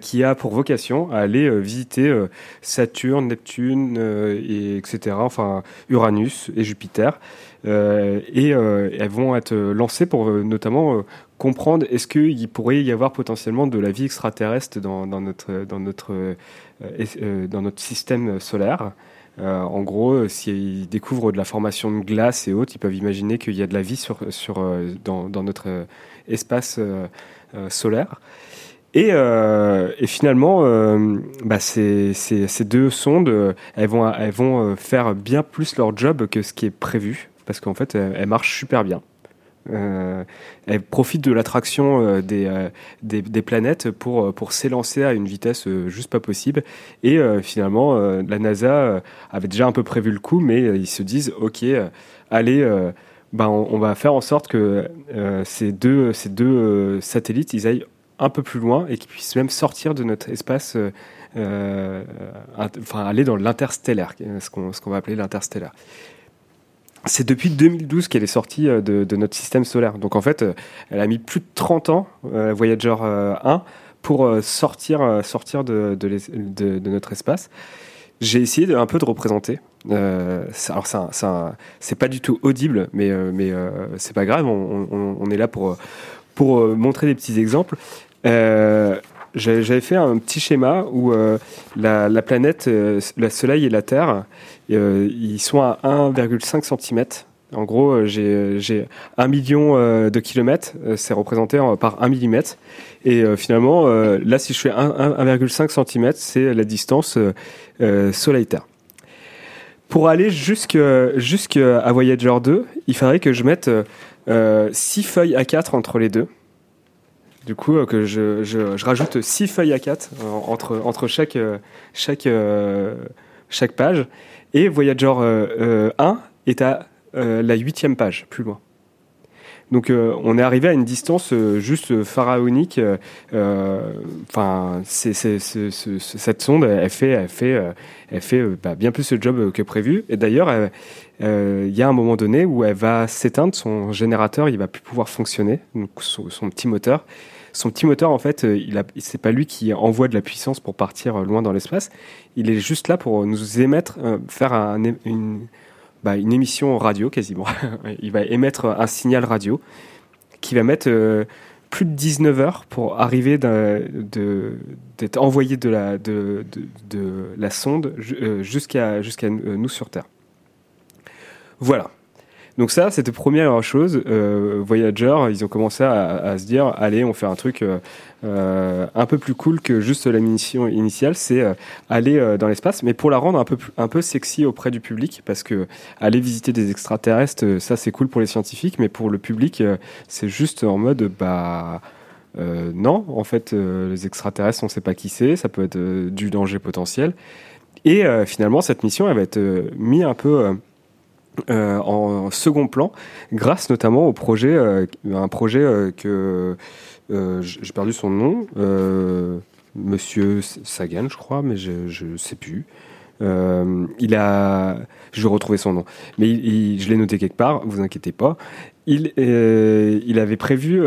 qui a pour vocation à aller visiter Saturne, Neptune, et etc. Enfin Uranus et Jupiter. Et elles vont être lancées pour notamment comprendre est-ce qu'il pourrait y avoir potentiellement de la vie extraterrestre dans, notre dans notre dans notre système solaire. Euh, en gros, euh, s'ils découvrent de la formation de glace et autres, ils peuvent imaginer qu'il y a de la vie sur, sur, euh, dans, notre espace solaire. Et, finalement, bah, ces, deux sondes, elles vont, elles vont faire bien plus leur job que ce qui est prévu, parce qu'en fait, elles marchent super bien. Euh, elles profitent de l'attraction euh, des, euh, des, des planètes pour, pour s'élancer à une vitesse juste pas possible. Et finalement, la NASA avait déjà un peu prévu le coup, mais ils se disent, OK, allez, ben, on, va faire en sorte que ces deux, ces deux satellites, ils aillent un peu plus loin et qu'ils puissent même sortir de notre espace, enfin aller dans l'interstellaire, ce qu'on qu'on va appeler l'interstellaire. C'est depuis 2012 qu'elle est sortie euh, de, notre système solaire. Donc en fait, euh, elle a mis plus de 30 ans, euh, Voyager euh, 1, pour sortir, sortir de, notre espace. J'ai essayé un peu de représenter. Alors c'est pas du tout audible, mais, mais euh, c'est pas grave. On, est là pour, pour montrer des petits exemples. J'avais fait un petit schéma où la, la planète, le Soleil et la Terre, ils sont à 1,5 cm. En gros, euh, j'ai j'ai un million euh, de kilomètres, euh, c'est représenté en- par 1 millimètre. Et euh, finalement, euh, là, si je fais un- un- 1,5 cm, c'est la distance euh, euh, Soleil-Terre. Pour aller jusqu'à Voyager 2, il faudrait que je mette 6 feuilles A4 entre les deux. Du coup, euh, que je, je, rajoute 6 feuilles A4 euh, entre, entre chaque, euh, chaque, euh, chaque page. Et Voyager euh, euh, 1 est à euh, la huitième page, plus loin. Donc euh, on est arrivé à une distance euh, juste pharaonique. euh, euh, Enfin, cette sonde, elle fait, elle fait, euh, elle fait euh, bah, bien plus le job euh, que prévu. Et d'ailleurs, euh, il y a un moment donné où elle va s'éteindre, son générateur, il va plus pouvoir fonctionner, son, son petit moteur. Son petit moteur, en fait, euh, il c'est pas lui qui envoie de la puissance pour partir euh, loin dans l'espace. Il est juste là pour nous émettre, euh, faire un, une, bah, une émission radio quasiment. il va émettre un signal radio qui va mettre plus de 19 heures pour arriver d'être envoyé de la, de, de, de la sonde ju- jusqu'à nous sur Terre. Voilà. Donc ça, c'était première chose. Euh, Voyager, ils ont commencé à, se dire, allez, on fait un truc euh, euh, un peu plus cool que juste la mission initiale, c'est aller dans l'espace, mais pour la rendre un peu un peu sexy auprès du public, parce que aller visiter des extraterrestres, ça c'est cool pour les scientifiques, mais pour le public, c'est juste en mode bah non, en fait, les extraterrestres, on sait pas qui c'est, ça peut être du danger potentiel. Et finalement, cette mission, elle va être mise un peu euh, en second plan, grâce notamment au projet, euh, un projet euh, que j'ai perdu son nom, Monsieur Sagan, je crois, mais je, je sais plus. Il a, je vais retrouver son nom, mais je l'ai noté quelque part. Vous inquiétez pas. Il, avait prévu,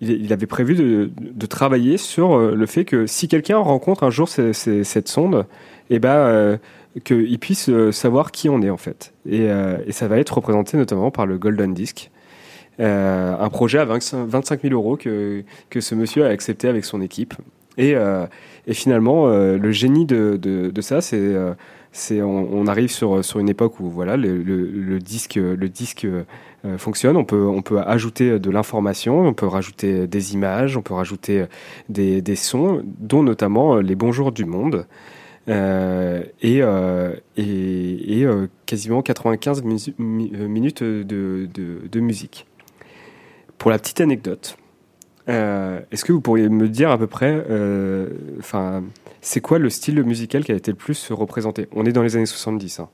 il, avait prévu de, travailler sur le fait que si quelqu'un rencontre un jour ce- ce- cette sonde, et ben euh, qu'il puisse euh, savoir qui on est en fait. Et, euh, et ça va être représenté notamment par le Golden Disc. Euh, un projet à 25 25 000 euros que, que ce monsieur a accepté avec son équipe. Et, et finalement, le génie de, de, ça, c'est c'est on, arrive sur, sur une époque où voilà le, le, le disque le disque fonctionne. On peut on peut ajouter de l'information, on peut rajouter des images, on peut rajouter des, des sons, dont notamment les bonjours du monde. Euh, et, euh, et, et euh, quasiment 95 musi- mi- euh, minutes de, de, de musique. Pour la petite anecdote, est-ce que vous pourriez me dire à peu près, enfin, c'est quoi le style musical qui a été le plus représenté? On est dans les années 70. hein.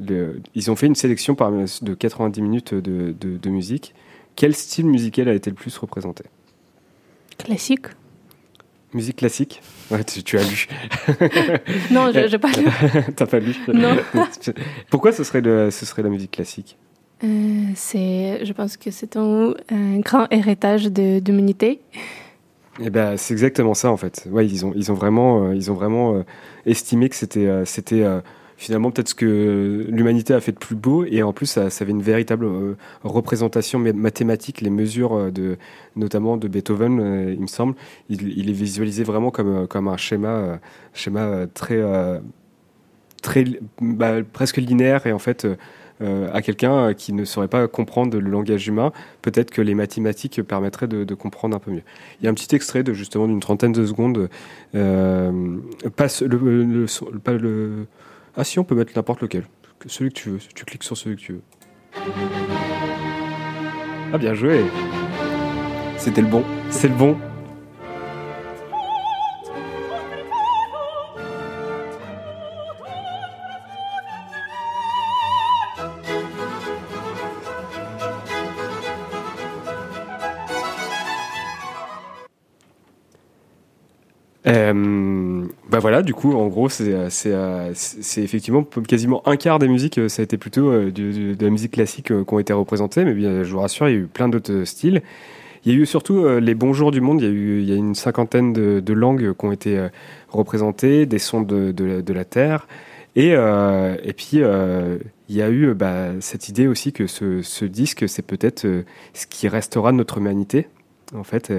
Le- ils ont fait une sélection par, de 90 minutes de, de- de musique. Quel style musical a été le plus représenté? Classique. Musique classique? Ouais, tu, tu as lu. Non, je- j'ai pas lu. T'as pas lu Non. Pourquoi ce serait, le- ce serait la musique classique Euh, c'est, je pense que c'est un, un grand héritage de d'humanité. Eh ben, c'est exactement ça en fait. Ouais, ils ont, ils ont vraiment, euh, ils ont vraiment euh, estimé que c'était, c'était finalement peut-être ce que l'humanité a fait de plus beau, et en plus ça, avait une véritable euh, représentation mathématique, les mesures euh, de, notamment de Beethoven, euh, il me semble, il, est visualisé vraiment comme, comme un schéma, schéma très, très, bah, presque linéaire, et en fait. à quelqu'un qui ne saurait pas comprendre le langage humain, peut-être que les mathématiques permettraient de, comprendre un peu mieux. Il y a un petit extrait de justement d'une trentaine de secondes. Pas le. Ah si, on peut mettre n'importe lequel, celui que tu veux. Tu cliques sur celui que tu veux. Ah bien joué. C'était le bon. C'est le bon. Euh, bah voilà, du coup, en gros, c'est euh, euh, effectivement quasiment un quart des musiques, euh, ça a été plutôt de la musique classique qui ont été représentées, mais bien, je vous rassure, il y a eu plein d'autres styles. Il y a eu surtout les bons jours du monde, il y a eu une cinquantaine de, langues qui ont été représentées, des sons de, la- Terre. Et, et puis, il y a eu bah, cette idée aussi que ce, ce disque, c'est peut-être ce qui restera de notre humanité. En fait,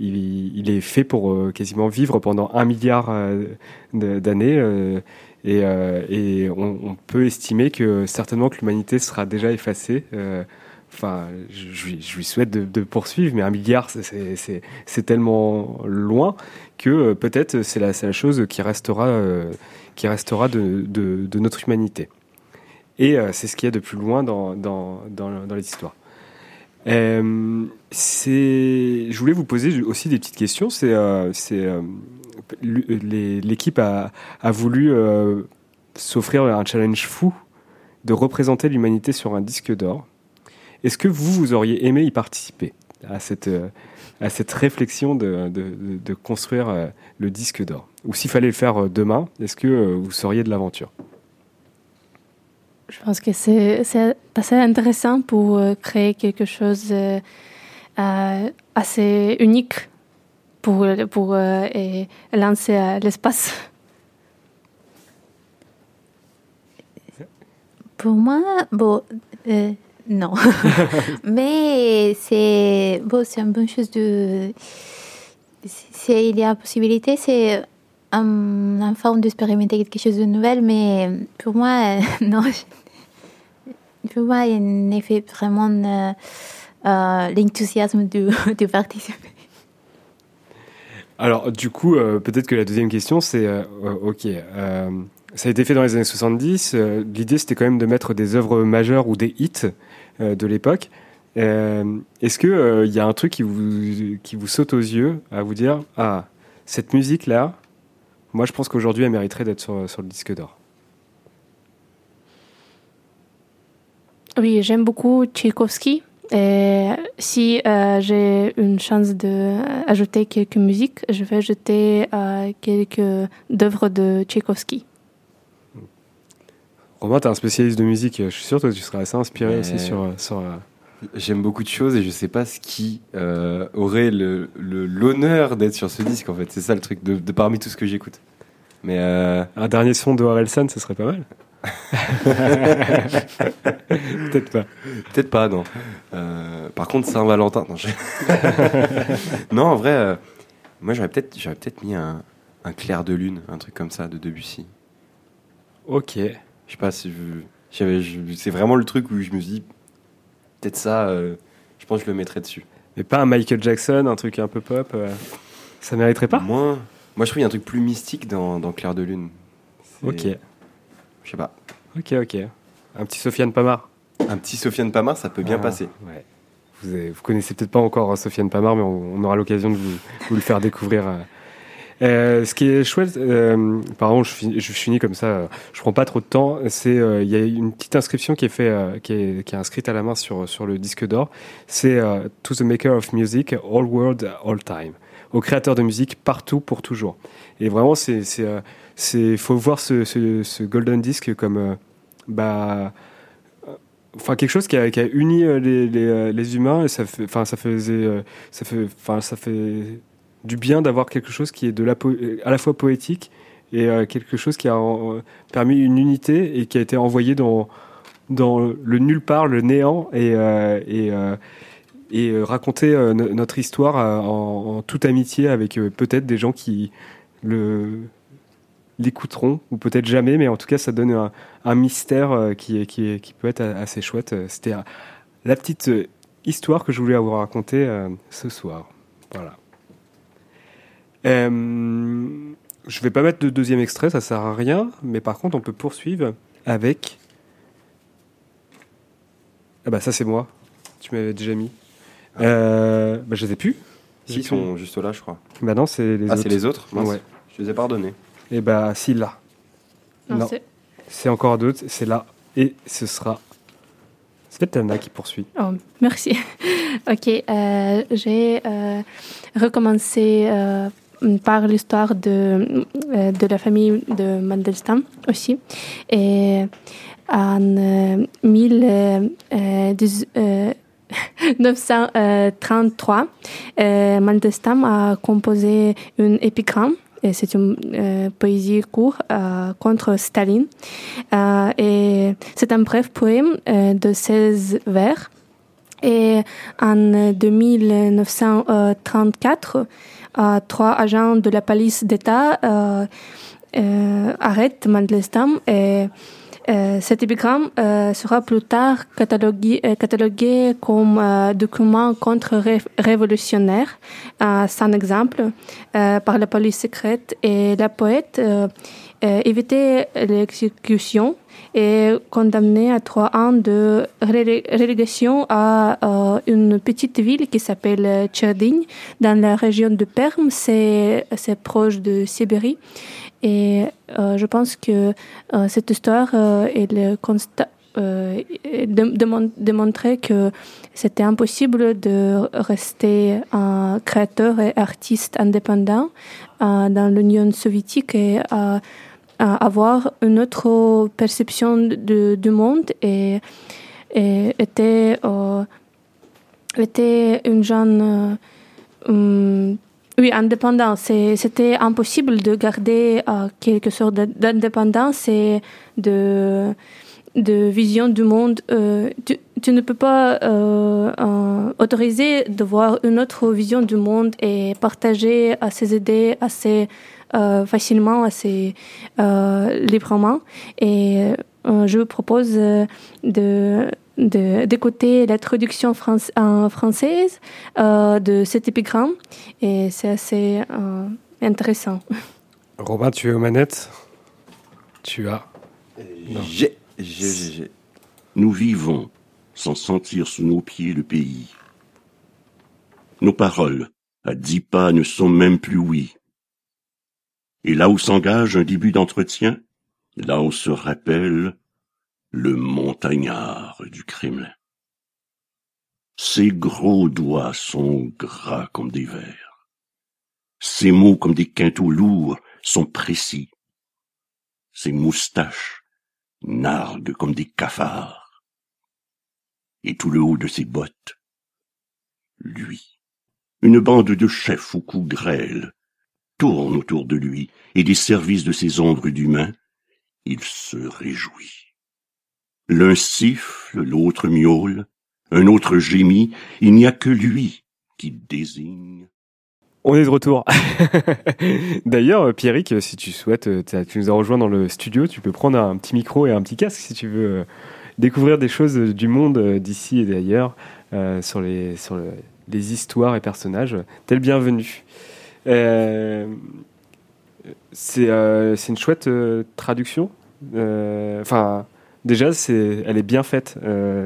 il, est fait pour euh, quasiment vivre pendant un milliard euh, d'années. euh, et, on, peut estimer que certainement que l'humanité sera déjà effacée. Enfin, je, lui- souhaite de, poursuivre, mais un milliard, c'est- tellement loin que peut-être c'est la, chose qui restera, de, notre humanité. Et c'est ce qu'il y a de plus loin dans les histoires. Euh, je voulais vous poser aussi des petites questions. Euh, euh, l'équipe a, voulu s'offrir un challenge fou de représenter l'humanité sur un disque d'or. Est-ce que vous, vous auriez aimé y participer à cette, réflexion de, de, construire le disque d'or? Ou s'il fallait le faire demain, est-ce que vous seriez de l'aventure? Je pense que c'est c'est assez intéressant pour euh, créer quelque chose euh, euh, assez unique pour, pour euh, et lancer à l'espace. Pour moi, bon, euh, non. Mais c'est bon, c'est une bonne chose de. C'est, il y a possibilité, c'est un, une forme d'expérimenter quelque chose de nouvel, mais pour moi, non. je- je vois en effet vraiment euh, euh, l'enthousiasme de, participer. Alors, du coup, euh, peut-être que la deuxième question, c'est ok. ça a été fait dans les années 70. euh, L'idée, c'était quand même de mettre des œuvres majeures ou des hits de l'époque. Est-ce euh, il y a un truc qui vous qui vous saute aux yeux à vous dire ah cette musique là, moi je pense qu'aujourd'hui elle mériterait d'être sur, sur le disque d'or. Oui, j'aime beaucoup Tchaïkovski. Et si euh, j'ai une chance d'ajouter quelques musiques, je vais ajouter euh, quelques œuvres de Tchaïkovski. Romain, t'es un spécialiste de musique. Je suis sûr que tu seras assez inspiré Mais- aussi sur sur. euh, J'aime beaucoup de choses et je sais pas ce qui euh, aurait le- le- l'honneur d'être sur ce disque en fait. C'est ça le truc de, de parmi tout ce que j'écoute. Mais euh, Un dernier son de Orelsan, ce serait pas mal. Peut-être pas. Peut-être pas, non. Euh, par contre, Saint-Valentin. Non, je- non, en vrai, euh, moi j'aurais peut-être j'aurais peut-être mis un, un clair de lune, un truc comme ça de Debussy. Ok. Je sais pas si je, c'est vraiment le truc où je me dis peut-être ça. euh, je pense que je le mettrais dessus. Mais pas un Michael Jackson, un truc un peu pop. ça mériterait pas? Moins. Moi, je trouve qu'il y a un truc plus mystique dans, dans Clair de lune. Ok. Je sais pas. Ok, ok. Un petit Sofiane Pamar. Un petit Sofiane Pamar, ça peut bien Ah, passer. ouais. Vous, avez- vous connaissez peut-être pas encore hein, Sofiane Pamar, mais on, on aura l'occasion de vous, vous le faire découvrir. euh. Euh, ce qui est chouette, euh, pardon, je, finis- je finis comme ça, euh, je prends pas trop de temps. C'est, il y a une petite inscription qui est fait, qui, est, qui est inscrite à la main sur sur le disque d'or. C'est To the Maker of Music, All World, All Time, au créateur de musique partout pour toujours. Et vraiment, c'est, c'est, euh, c'est, faut voir ce, golden disc comme, euh, bah, enfin quelque chose qui a, uni euh, les, les, euh, humains et ça fait enfin ça faisait euh, ça fait enfin ça fait du bien d'avoir quelque chose qui est de la po- à la fois poétique et euh, quelque chose qui a euh, permis une unité et qui a été envoyé dans dans le nulle part le néant et euh, euh, et euh, raconter euh, no- notre histoire euh, en, toute amitié avec peut-être des gens qui le l'écouteront ou peut-être jamais mais en tout cas ça donne un, mystère qui, peut être assez chouette. C'était la petite histoire que je voulais avoir racontée euh, ce soir. Voilà. Euh, je vais pas mettre de deuxième extrait, ça sert à rien, mais par contre on peut poursuivre avec. Ah bah ça c'est moi. Tu m'avais déjà mis. Euh, bah je les ai plus. Si, ils plus. sont juste là, je crois. Bah non, c'est les ah, autres. c'est les autres Mince. Ouais. Je les ai pardonnés. Et bah si là. Non, Non. c'est- C'est encore d'autres, c'est là. Et ce sera. C'est peut-être Anna qui poursuit. Oh, merci. ok, euh, j'ai euh, recommencé euh, par l'histoire de, euh, de la famille de Mandelstam aussi. Et en euh, 1933, euh, Mandelstam a composé une épigramme. C'est une euh, poésie courte euh, contre Staline. Euh, c'est un bref poème euh, de 16 vers. Et en 1934, euh, trois agents de la police d'État euh, euh, arrêtent Mandelstam et euh, cet épigramme euh, sera plus tard catalogué, euh, catalogué comme euh, document contre-révolutionnaire, euh, sans exemple, par la police secrète. Et la poète évitait l'exécution et condamné à trois ans de relé- relégation à euh, une petite ville qui s'appelle Tcherdigne, dans la région de Perm, c'est proche de Sibérie. Et euh, je pense que euh, cette histoire euh, elle consta- euh, de- démon- démontrait que c'était impossible de rester un créateur et artiste indépendant dans l'Union soviétique et avoir une autre perception du monde et, était, euh, était une jeune euh, hum, oui, indépendant. C'est- C'était impossible de garder euh, quelque sorte d'indépendance et de, de vision du monde. Euh, tu, tu ne peux pas autoriser de voir une autre vision du monde et partager euh, ses idées assez euh, facilement, assez euh, librement. Et euh, je vous propose euh, de de- d'écouter la traduction france- en française euh, de cet épigramme et c'est assez euh, intéressant. Robin, tu es aux manettes? Tu as? Non. J'ai, j'ai, j'ai, j'ai. Nous vivons sans sentir sous nos pieds le pays. Nos paroles, à dix pas, ne sont même plus oui. Et là où s'engage un début d'entretien, là on se rappelle le montagnard du Kremlin. Ses gros doigts sont gras comme des vers. Ses mots comme des quintaux lourds sont précis. Ses moustaches narguent comme des cafards. Et tout le haut de ses bottes, lui. Une bande de chefs au cou grêle tourne autour de lui, et des services de ses ombres d'humains, il se réjouit. L'un siffle, l'autre miaule, un autre gémit, il n'y a que lui qui désigne. On est de retour. D'ailleurs, Pierrick, si tu souhaites, euh, tu nous as rejoint dans le studio, tu peux prendre un petit micro et un petit casque si tu veux euh, découvrir des choses euh, du monde d'ici et d'ailleurs sur, les, sur histoires et personnages. T'es le bienvenu. Euh, c'est euh, c'est une chouette euh, traduction. Enfin, déjà, c'est, elle est bien faite,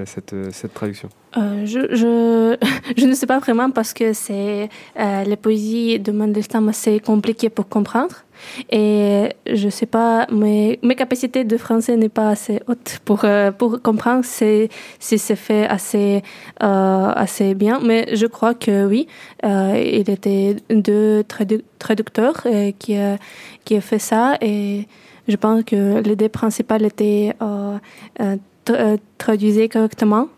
cette, cette traduction. Je, je, ne sais pas vraiment parce que c'est euh, la poésie de Mandelstam assez compliquée pour comprendre et je sais pas mes, mes capacités de français n'est pas assez haute pour euh, pour comprendre si si c'est fait assez euh, assez bien. Mais je crois que oui. Euh, il était deux tradu- traducteurs euh, qui qui a fait ça. Et je pense que l'idée principale était tra- correctement.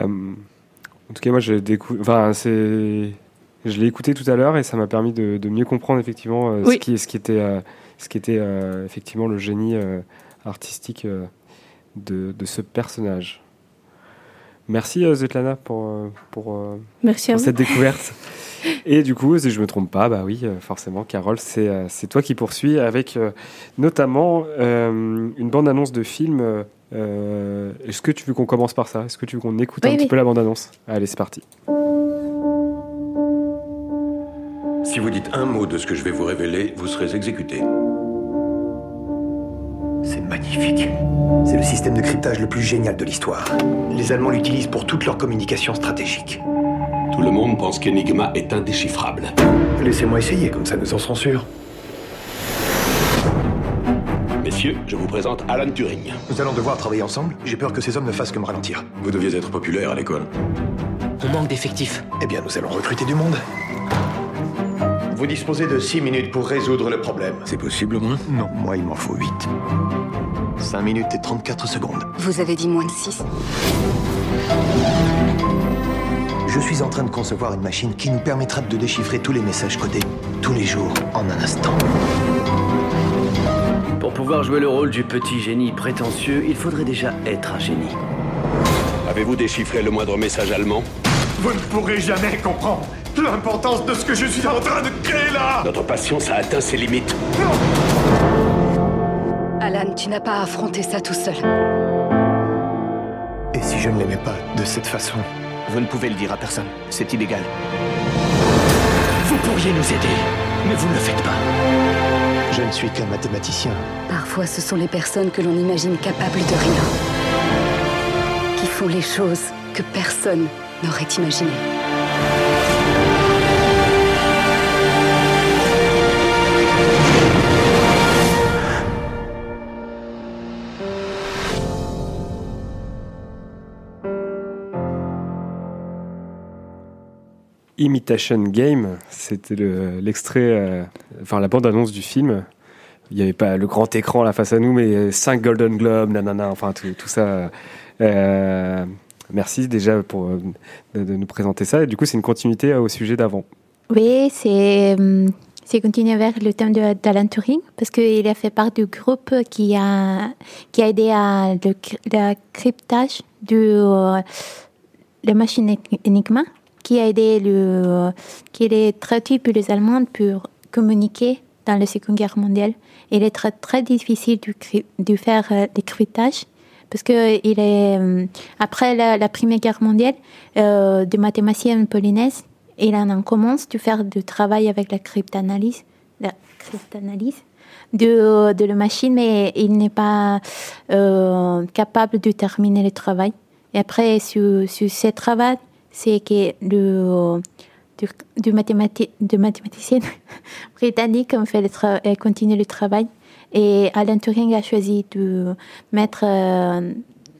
Hum, en tout cas, moi, j'ai décou- enfin, c'est, je l'ai écouté tout à l'heure et ça m'a permis de, de mieux comprendre effectivement euh, ce qui, ce qui était, euh, ce qui était euh, effectivement le génie artistique de, de ce personnage. Merci Svetlana pour, pour, Merci à pour vous. cette découverte. Et du coup, si je me trompe pas, bah oui, forcément, Carole, c'est toi qui poursuis avec notamment une bande-annonce de film. Est-ce que tu veux qu'on commence par ça? Est-ce que tu veux qu'on écoute Oui, un petit peu la bande-annonce? Allez, c'est parti. Si vous dites un mot de ce que je vais vous révéler, vous serez exécuté. C'est magnifique. C'est le système de cryptage le plus génial de l'histoire. Les Allemands l'utilisent pour toute leur communication stratégique. Tout le monde pense qu'Enigma est indéchiffrable. Laissez-moi essayer, comme ça nous en serons sûrs. Messieurs, je vous présente Alan Turing. Nous allons devoir travailler ensemble. J'ai peur que ces hommes ne fassent que me ralentir. Vous deviez être populaire à l'école. On manque d'effectifs. Eh bien, nous allons recruter du monde. Vous disposez de 6 minutes pour résoudre le problème. C'est possible au moins Non, moi il m'en faut 8. 5 minutes et 34 secondes. Vous avez dit moins de 6. Je suis en train de concevoir une machine qui nous permettra de déchiffrer tous les messages codés, tous les jours, en un instant. Pour pouvoir jouer le rôle du petit génie prétentieux, il faudrait déjà être un génie. Avez-vous déchiffré le moindre message allemand? Vous ne pourrez jamais comprendre l'importance de ce que je suis en train de créer là Notre patience a atteint ses limites. Alan, tu n'as pas affronté ça tout seul. Et si je ne l'aimais pas de cette façon? Vous ne pouvez le dire à personne. C'est illégal. Vous pourriez nous aider, mais vous ne le faites pas. Je ne suis qu'un mathématicien. Parfois, ce sont les personnes que l'on imagine capables de rien. Qui font les choses que personne n'aurait imaginées. Imitation Game, c'était le- l'extrait, euh, enfin la bande-annonce du film. Il n'y avait pas le grand écran là face à nous, mais 5 Golden Globes, nanana, enfin tout, ça. Euh, merci déjà pour euh, de, nous présenter ça. Du coup, c'est une continuité euh, au sujet d'avant. Oui, c'est euh, continuer vers le thème d'Alan Turing parce qu'il a fait part du groupe qui a qui a aidé à le, le cryptage de euh, la machine Enigma, qui a aidé le qui est traduit pour les Allemands pour communiquer dans la Seconde Guerre mondiale. Il est très, très difficile de, faire euh, des cryptages parce que il est, euh, après la, Première Guerre mondiale, euh, de mathématiciens polonaises, il en commence de faire du travail avec la cryptanalyse, la cryptanalyse de, de la machine, mais il n'est pas euh, capable de terminer le travail. Et après, sur, sur ce travail, c'est que le du, du mathémati- de mathématicienne britannique ont fait le et continue le travail. Et Alan Turing a choisi de mettre euh,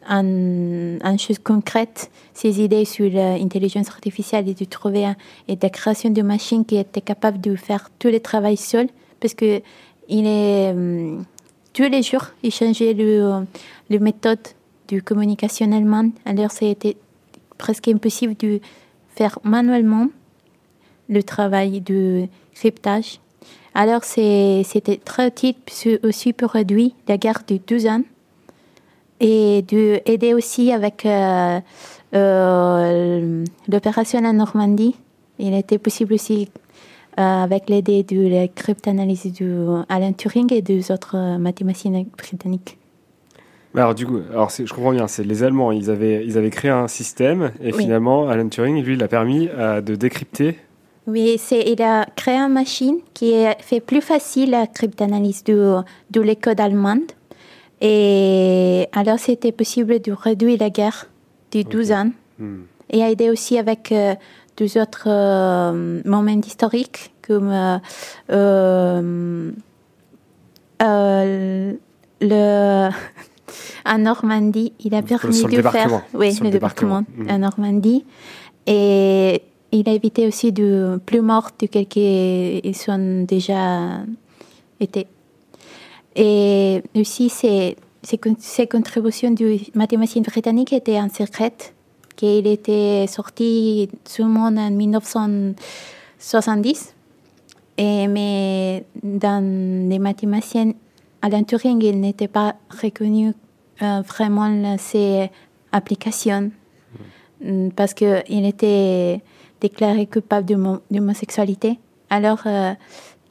en, en chose concrète ses idées sur l'intelligence artificielle et de trouver et de la création de machines qui étaient capables de faire tout le travail seul parce que il est hum, tous les jours il changeait le, le méthode de communication allemande alors c'était presque impossible de faire manuellement le travail de cryptage. Alors, c'était très utile aussi pour réduire la guerre de 12 ans et de aider aussi avec euh, euh, l'opération en Normandie. Il était possible aussi euh, avec l'aide de la cryptanalyse de Alan Turing et des autres euh, mathématiciens britanniques. Alors du coup, alors je comprends bien, c'est les Allemands, ils avaient, ils avaient créé un système et Oui. finalement Alan Turing, lui, il a permis euh, de décrypter. Oui, c'est, il a créé une machine qui fait plus facile la cryptanalyse de, de les codes allemands. Et alors, c'était possible de réduire la guerre de 12 ans Hmm. et a aidé aussi avec euh, deux autres euh, moments historiques comme le en Normandie, il a permis de faire oui, le le débarquement débarquement. en Normandie. Et il a évité aussi de plus morts de quelques ils sont déjà été. Et aussi ses, ses contributions du mathématicien britannique étaient en secret qu'il était sorti seulement en 1970 et, mais dans les mathématiciens Alan Turing il n'était pas reconnu euh, vraiment ses applications Mm, parce qu'il était déclaré coupable d'homo- d'homosexualité. Alors, euh,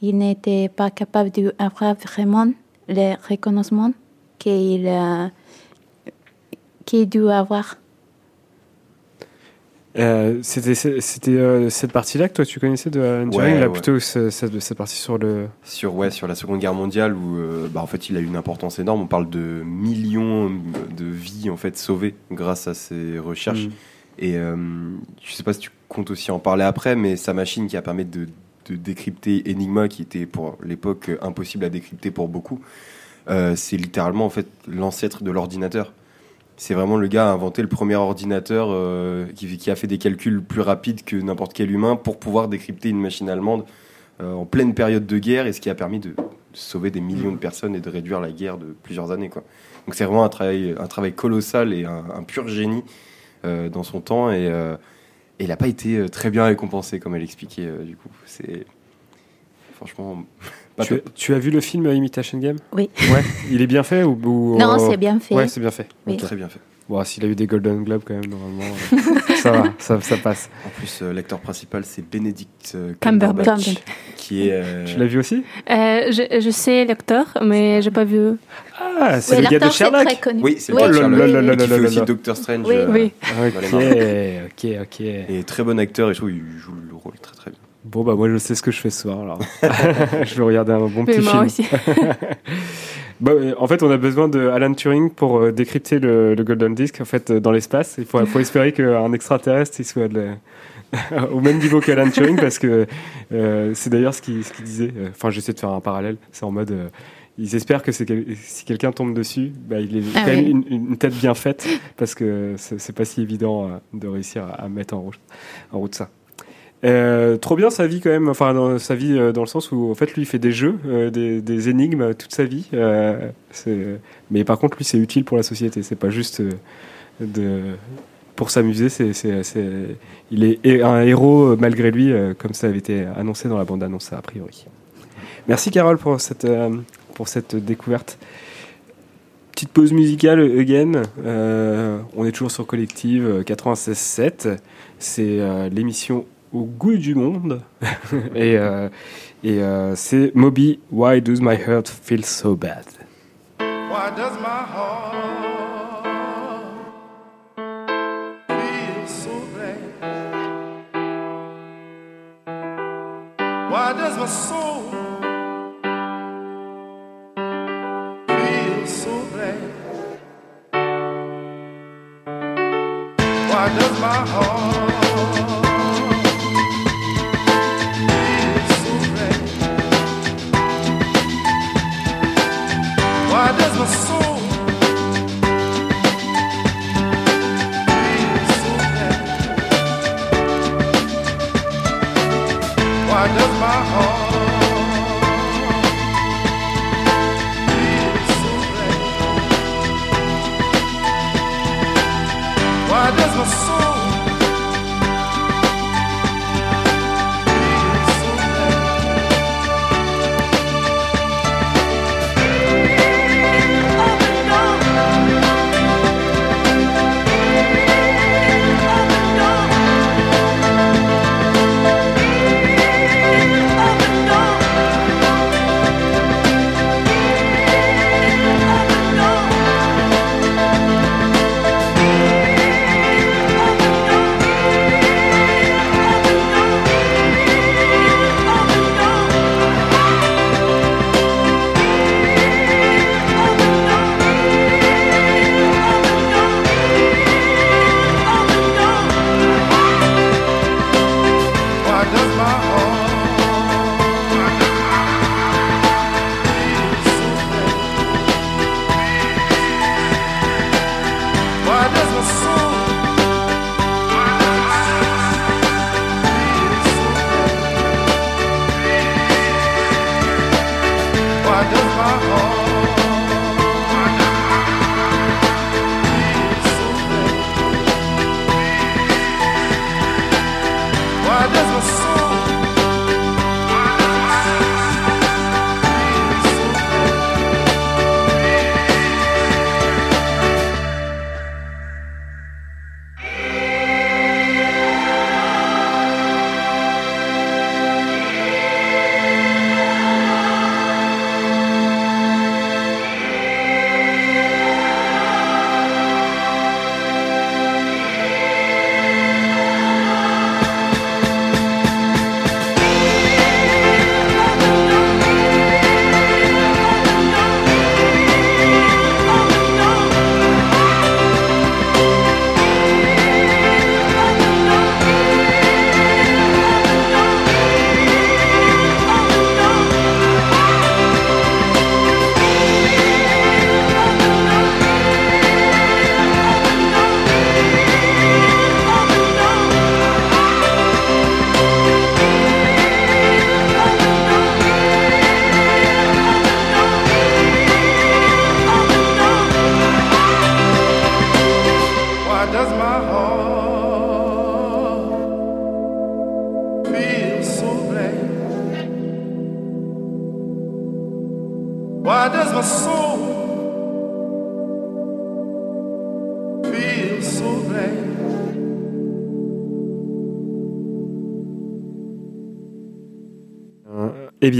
il n'était pas capable d'avoir vraiment le reconnaissement qu'il euh, qu'il doit avoir. Euh, c'était c'était euh, cette partie-là que toi tu connaissais de Alan Turing, Ouais, là ouais. plutôt ce- cette, cette partie sur le. Sur, ouais, sur la Seconde Guerre mondiale, où euh, bah, en fait, il a eu une importance énorme. On parle de millions de vies en fait, sauvées grâce à ses recherches. Mhm. Et je sais pas si tu comptes aussi en parler après, mais sa machine qui a permis de, de décrypter Enigma, qui était pour l'époque impossible à décrypter pour beaucoup, c'est littéralement en fait l'ancêtre de l'ordinateur. C'est vraiment le gars a inventé le premier ordinateur euh, qui, qui a fait des calculs plus rapides que n'importe quel humain pour pouvoir décrypter une machine allemande euh, en pleine période de guerre et ce qui a permis de, sauver des millions de personnes et de réduire la guerre de plusieurs années. Quoi. Donc c'est vraiment un travail, un travail colossal et un, un pur génie euh, dans son temps et, et il n'a pas été très bien récompensé comme elle expliquait du coup. C'est franchement Tu, as vu le film euh, Imitation Game? Oui. Ouais. Il est bien fait ou, ou- Non, c'est bien fait. Ouais, c'est bien fait. Oui. Ok. Très bien fait. Bon, s'il a eu des Golden Globes quand même normalement, euh, ça va, ça, ça passe. En plus, euh, l'acteur principal c'est Benedict euh, Cumberbatch. Cumberbatch, qui est. euh, Tu l'as vu aussi? Euh, je, je sais l'acteur, mais j'ai pas vu. Ah, c'est Oui, le gars de Sherlock. très connu. Oui, c'est le Oui, gars de Sherlock. aussi oui. Doctor Strange. Oui. euh, Oui. Ok, ok, ok. Et très bon acteur et je trouve qu'il joue le rôle très très bien. Bon, bah, moi, je sais ce que je fais ce soir, alors. je vais regarder un bon Mais petit moi film. aussi. Bah, euh, en fait, on a besoin de Alan Turing pour euh, décrypter le, le Golden Disc en fait, euh, dans l'espace. Il faut, faut espérer qu'un extraterrestre il soit de la- au même niveau qu'Alan Turing parce que euh, c'est d'ailleurs ce qu'il ce disait. Enfin, j'essaie de faire un parallèle. C'est en mode. euh, ils espèrent que si quelqu'un tombe dessus, bah, il est Ah quand même oui. une, une tête bien faite parce que c'est pas si évident de réussir à, à mettre en route, en route ça. Euh, trop bien sa vie quand même, enfin sa vie euh, dans le sens où en fait lui fait des jeux, euh, des, énigmes toute sa vie. Mais par contre lui c'est utile pour la société, c'est pas juste pour s'amuser. C'est, il est un héros malgré lui, comme ça avait été annoncé dans la bande annonce a priori. Merci Carole pour cette pour cette découverte. Petite pause musicale, again. On est toujours sur Collective euh, 96.7. C'est l'émission au goût du monde. et euh, et euh, c'est Moby, Why Does My Heart Feel So Bad? Why does my heart feel so bad? Why does my soul feel so bad? Why does my heart heart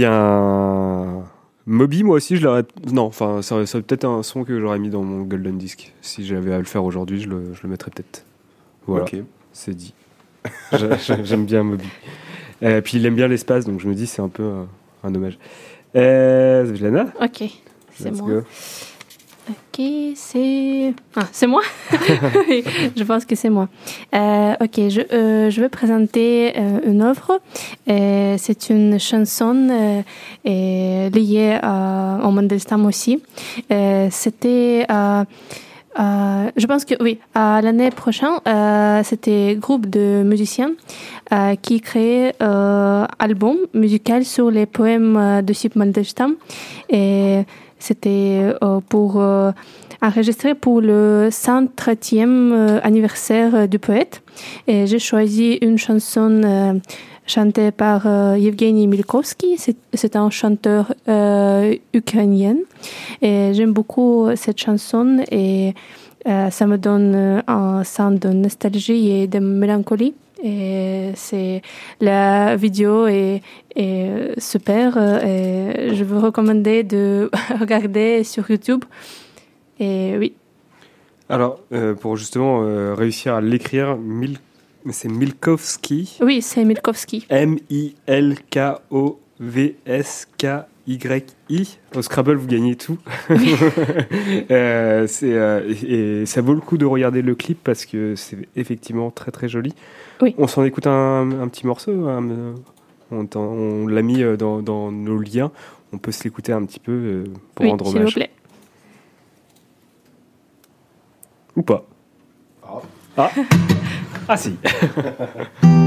Euh, bien, Moby, moi aussi, je l'aurais. Non, enfin, ça serait peut-être un son que j'aurais mis dans mon Golden Disc. Si j'avais à le faire aujourd'hui, je le, je le mettrais peut-être. Voilà, Ok. c'est dit. J'a- j'a- J'aime bien Moby. Et puis il aime bien l'espace, donc je me dis c'est un peu euh, un hommage. Euh, Ok, c'est moi. go. Ok, c'est. Ah, c'est moi Je pense que c'est moi. Euh, ok, je, euh, je vais présenter euh, une œuvre. C'est une chanson liée à, au Mandelstam aussi. C'était. je pense que oui, l'année prochaine, c'était groupe de musiciens qui créait euh, album musical sur les poèmes de Sip Mandelstam. Et c'était euh, pour euh, enregistrer pour le 130e euh, anniversaire du poète. Et j'ai choisi une chanson chantée par Yevgeny Milkovsky. C'est- un chanteur euh, ukrainien. Et j'aime beaucoup cette chanson et ça me donne un sens de nostalgie et de mélancolie. Et c'est la vidéo est, est super. euh, Et je vous recommander de regarder sur YouTube. Et oui, Alors, euh, pour justement euh, réussir à l'écrire, Mil... c'est Milkowski. oui, c'est Milkowski. M-I-L-K-O-V-S-K-Y-I. Au Scrabble, vous gagnez tout. Euh, c'est, euh, et, et ça vaut le coup de regarder le clip parce que c'est effectivement très très joli. Oui. On s'en écoute un, un petit morceau. hein, on, l'a mis euh, dans, dans nos liens. On peut se l'écouter un petit peu euh, pour Oui, rendre s'il vous hommage. plaît. Ou pas. Ah, ah si.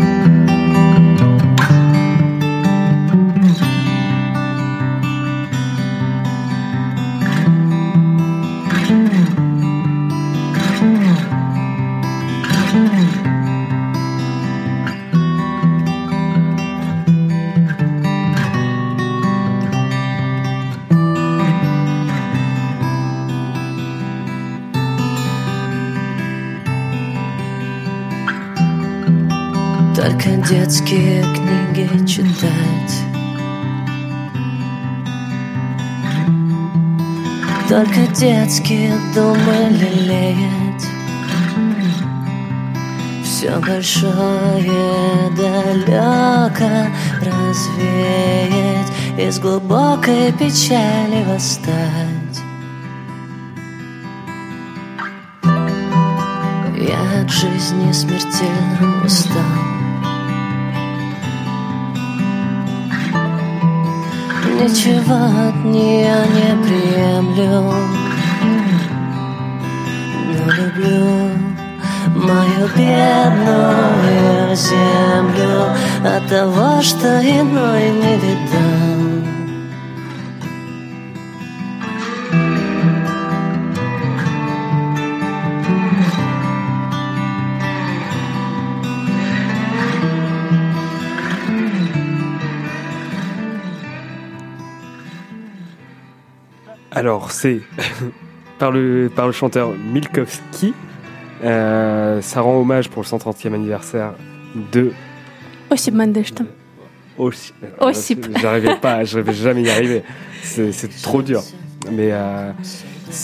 Детские книги читать. Только детские думы лелеять. Все большое далеко развеять Из глубокой печали восстать. Я от жизни смертельно устал Ничего от нее не приемлю? Но люблю мою бедную землю. От того, что иной не видал Alors, c'est par, le, par le chanteur Milkowski. Euh, ça rend hommage pour le 130e anniversaire de. Ossip Mandelstam. Ossip. Euh, j'arrivais pas, je vais jamais y arriver. C'est trop dur. Mais euh,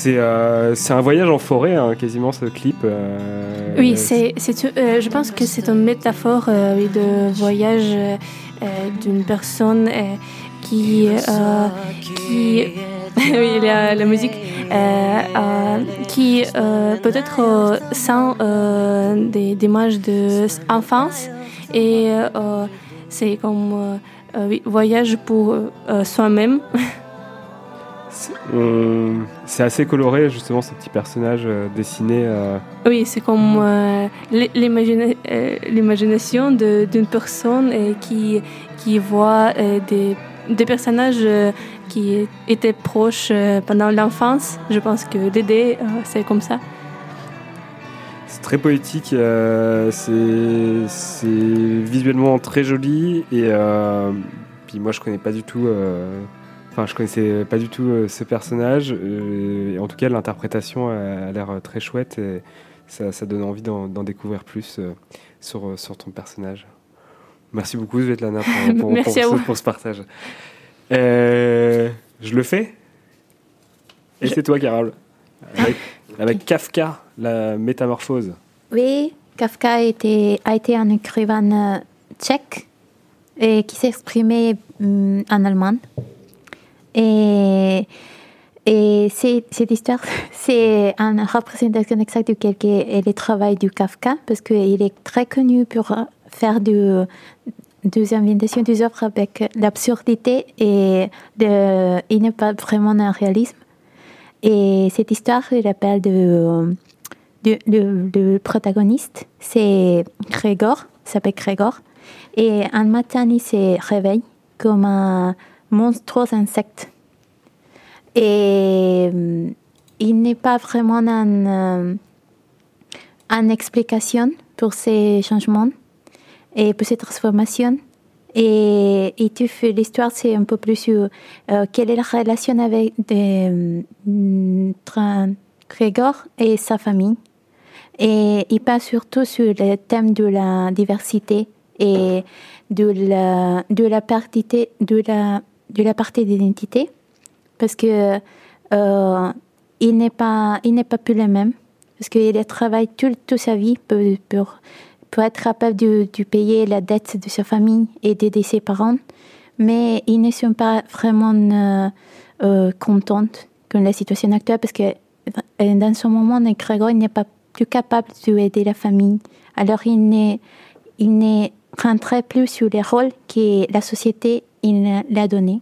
euh, c'est un voyage en forêt, hein, quasiment ce clip. Oui, c'est je pense que c'est une métaphore de voyage d'une personne qui, qui oui, la, la musique, euh, euh, qui euh, peut-être euh, sent euh, des, des images d'enfance et euh, c'est comme oui, voyage pour euh, soi-même. c'est assez coloré, justement, ces petits personnages euh, dessinés. euh, Oui, c'est comme euh, l'i- l'imagina- euh, l'imagination de- d'une personne euh, qui, qui voit euh, des, des personnages euh, qui étaient proches euh, pendant l'enfance. Je pense que Dédé, euh, c'est comme ça. C'est très poétique, euh, c'est visuellement très joli et euh, puis moi je connais pas du tout, euh, enfin je connaissais pas du tout ce personnage. et en tout cas l'interprétation a, a l'air très chouette et ça, ça donne envie d'en découvrir plus sur, sur ton personnage. Merci beaucoup Svetlana pour, pour, Merci pour à ce, vous. pour ce partage. Euh, je le fais et c'est toi Carole avec, avec Kafka, la métamorphose. Oui, Kafka était, a été un écrivain euh, tchèque et qui s'exprimait hum, en allemand. Et, et cette histoire, c'est une représentation exacte de quel est le travail du Kafka, parce qu'il est très connu pour faire du, des inventations des œuvres avec l'absurdité et de, il n'est pas vraiment un réalisme. Et cette histoire, il appelle de, de- le protagoniste, c'est Grégor, s'appelle Grégor. Et un matin, il se réveille comme un monstrueux insecte. Et euh, il n'est pas vraiment un, euh, une explication pour ces changements et pour ces transformations. Et, et tu fais l'histoire, c'est un peu plus sur euh, quelle est la relation avec des, euh, entre Grégor et sa famille. Et il parle surtout sur le thème de la diversité et de la, de la partité, de la, de la partie d'identité. Parce que euh, il n'est pas, pas plus le même. Parce qu'il travaille tout- toute sa vie pour, pour être capable de, payer la dette de sa famille et d'aider ses parents. Mais ils ne sont pas vraiment euh, euh, contents de la situation actuelle parce que euh, dans ce moment, Grégoire n'est pas plus capable d'aider la famille. Alors il n'est, il n'est rentré plus sur les rôles que la société l'a donné.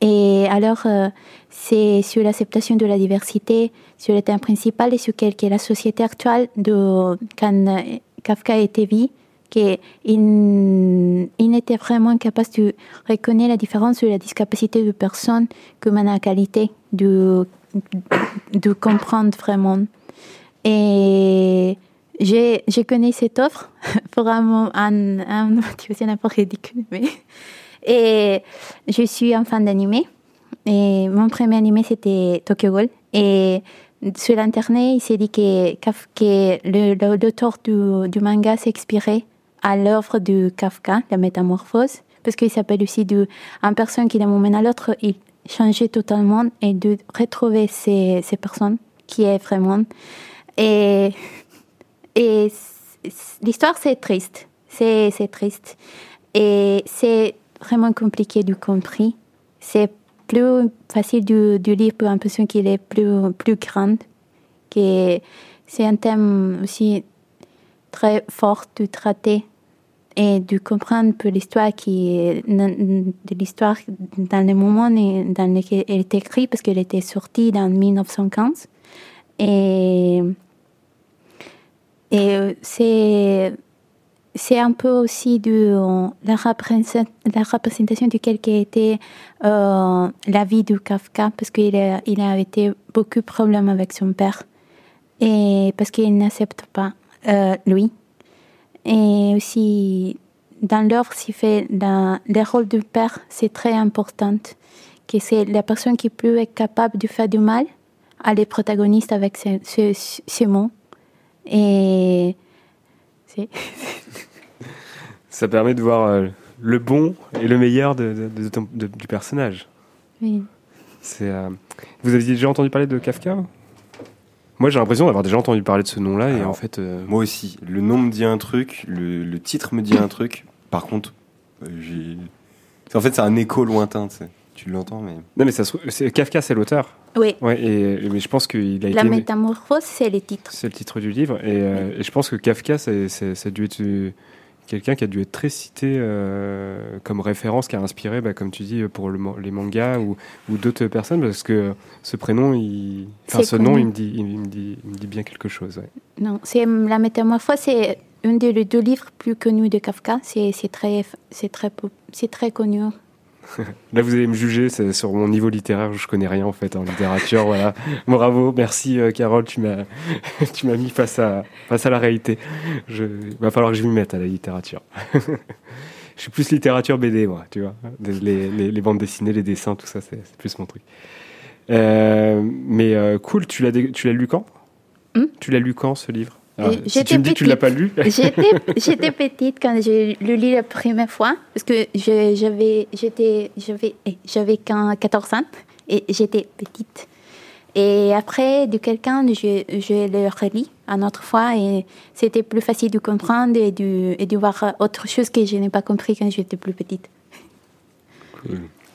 Et alors, euh, c'est sur l'acceptation de la diversité, sur le thème principal et sur quelle est la société actuelle de quand Kafka était vie, qu'il il n'était vraiment capable de reconnaître la différence sur la discapacité de personnes comme la qualité de, de comprendre vraiment. Et j'ai, j'ai connu cette offre pour un, un, un motivation un peu ridicule, mais et je suis un fan d'anime. Et mon premier anime, c'était Tokyo Ghoul. Et sur l'internet, il s'est dit que, que l'auteur du, du manga s'inspirait à l'œuvre de Kafka, La Métamorphose, parce qu'il s'appelle aussi de, un personne qui d'un moment à l'autre, il changeait totalement et de retrouver ces, ces personnes qui est vraiment. Et, et l'histoire, c'est triste. C'est, c'est triste. Et c'est vraiment compliqué de comprendre. C'est plus facile de, de lire pour une personne qui est plus, plus grande. Que c'est un thème aussi très fort de traiter et de comprendre pour l'histoire qui de l'histoire dans le moment dans lequel elle est écrite parce qu'elle était sortie dans 1915 et et euh, c'est c'est un peu aussi de euh, la, représent- la représentation de quelle qui a été euh, la vie de Kafka parce qu'il a, il a été beaucoup de problèmes avec son père. Et parce qu'il n'accepte pas euh, lui. Et aussi dans l'œuvre s'il fait la- le rôle du père c'est très important que c'est la personne qui plus est capable de faire du mal à les protagonistes avec ce, ce, ce et Ça permet de voir euh, le bon et le meilleur de, de- de ton- de- du personnage. oui. C'est, euh, Vous aviez déjà entendu parler de Kafka? Moi, j'ai l'impression d'avoir déjà entendu parler de ce nom-là et en fait. euh, Moi aussi. Le nom me dit un truc, le, le titre me dit un truc. Par contre, j'ai. En fait, c'est un écho lointain, tu sais. Tu l'entends, mais. Non, mais ça se Kafka, c'est l'auteur. Oui. Ouais, et, mais je pense qu'il a La été. métamorphose, c'est le titre. C'est le titre du livre. Et, euh, et je pense que Kafka, c'est, ça a dû être euh, quelqu'un qui a dû être très cité euh, comme référence, qui a inspiré, bah, comme tu dis, pour le les mangas ou, ou d'autres personnes, parce que ce prénom, il, enfin, ce nom, connu. il me, dit, il, me dit, il me dit bien quelque chose. ouais. Non, c'est la métamorphose, c'est un des deux livres plus connus de Kafka. C'est très, c'est très, c'est très connu. Là, vous allez me juger c'est sur mon niveau littéraire, je connais rien en fait en littérature. voilà. Bravo, merci euh, Carole, tu m'as, tu m'as mis face à, face à la réalité. Je, il va falloir que je m'y mette à la littérature. je suis plus littérature BD, moi, tu vois. Les, les- les bandes dessinées, les dessins, tout ça, c'est, plus mon truc. Euh, mais euh, cool, tu l'as, tu l'as lu quand? Tu l'as lu quand ce livre? Si j'étais tu me dis que tu l'as petite. pas lu, J'étais petite quand j'ai lu la première fois, parce que j'avais j'étais j'avais eh, j'avais qu'un 14 ans et j'étais petite. Et après, de quelqu'un, je, je le relis une autre fois et c'était plus facile de comprendre et de, et de voir autre chose que je n'ai pas compris quand j'étais plus petite.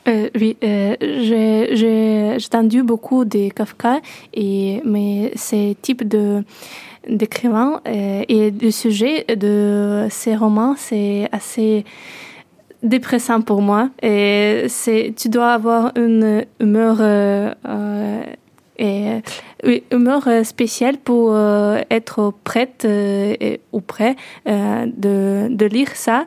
Euh, oui, euh, j'ai j'ai- j'ai entendu beaucoup de Kafka, et, mais ces types de d'écrivains euh, et de sujets de ces romans, c'est assez dépressant pour moi. Et c'est, tu dois avoir une humeur euh, euh, et oui, humeur euh, spéciale pour euh, être prête euh, et- ou prêt euh, de, de lire ça.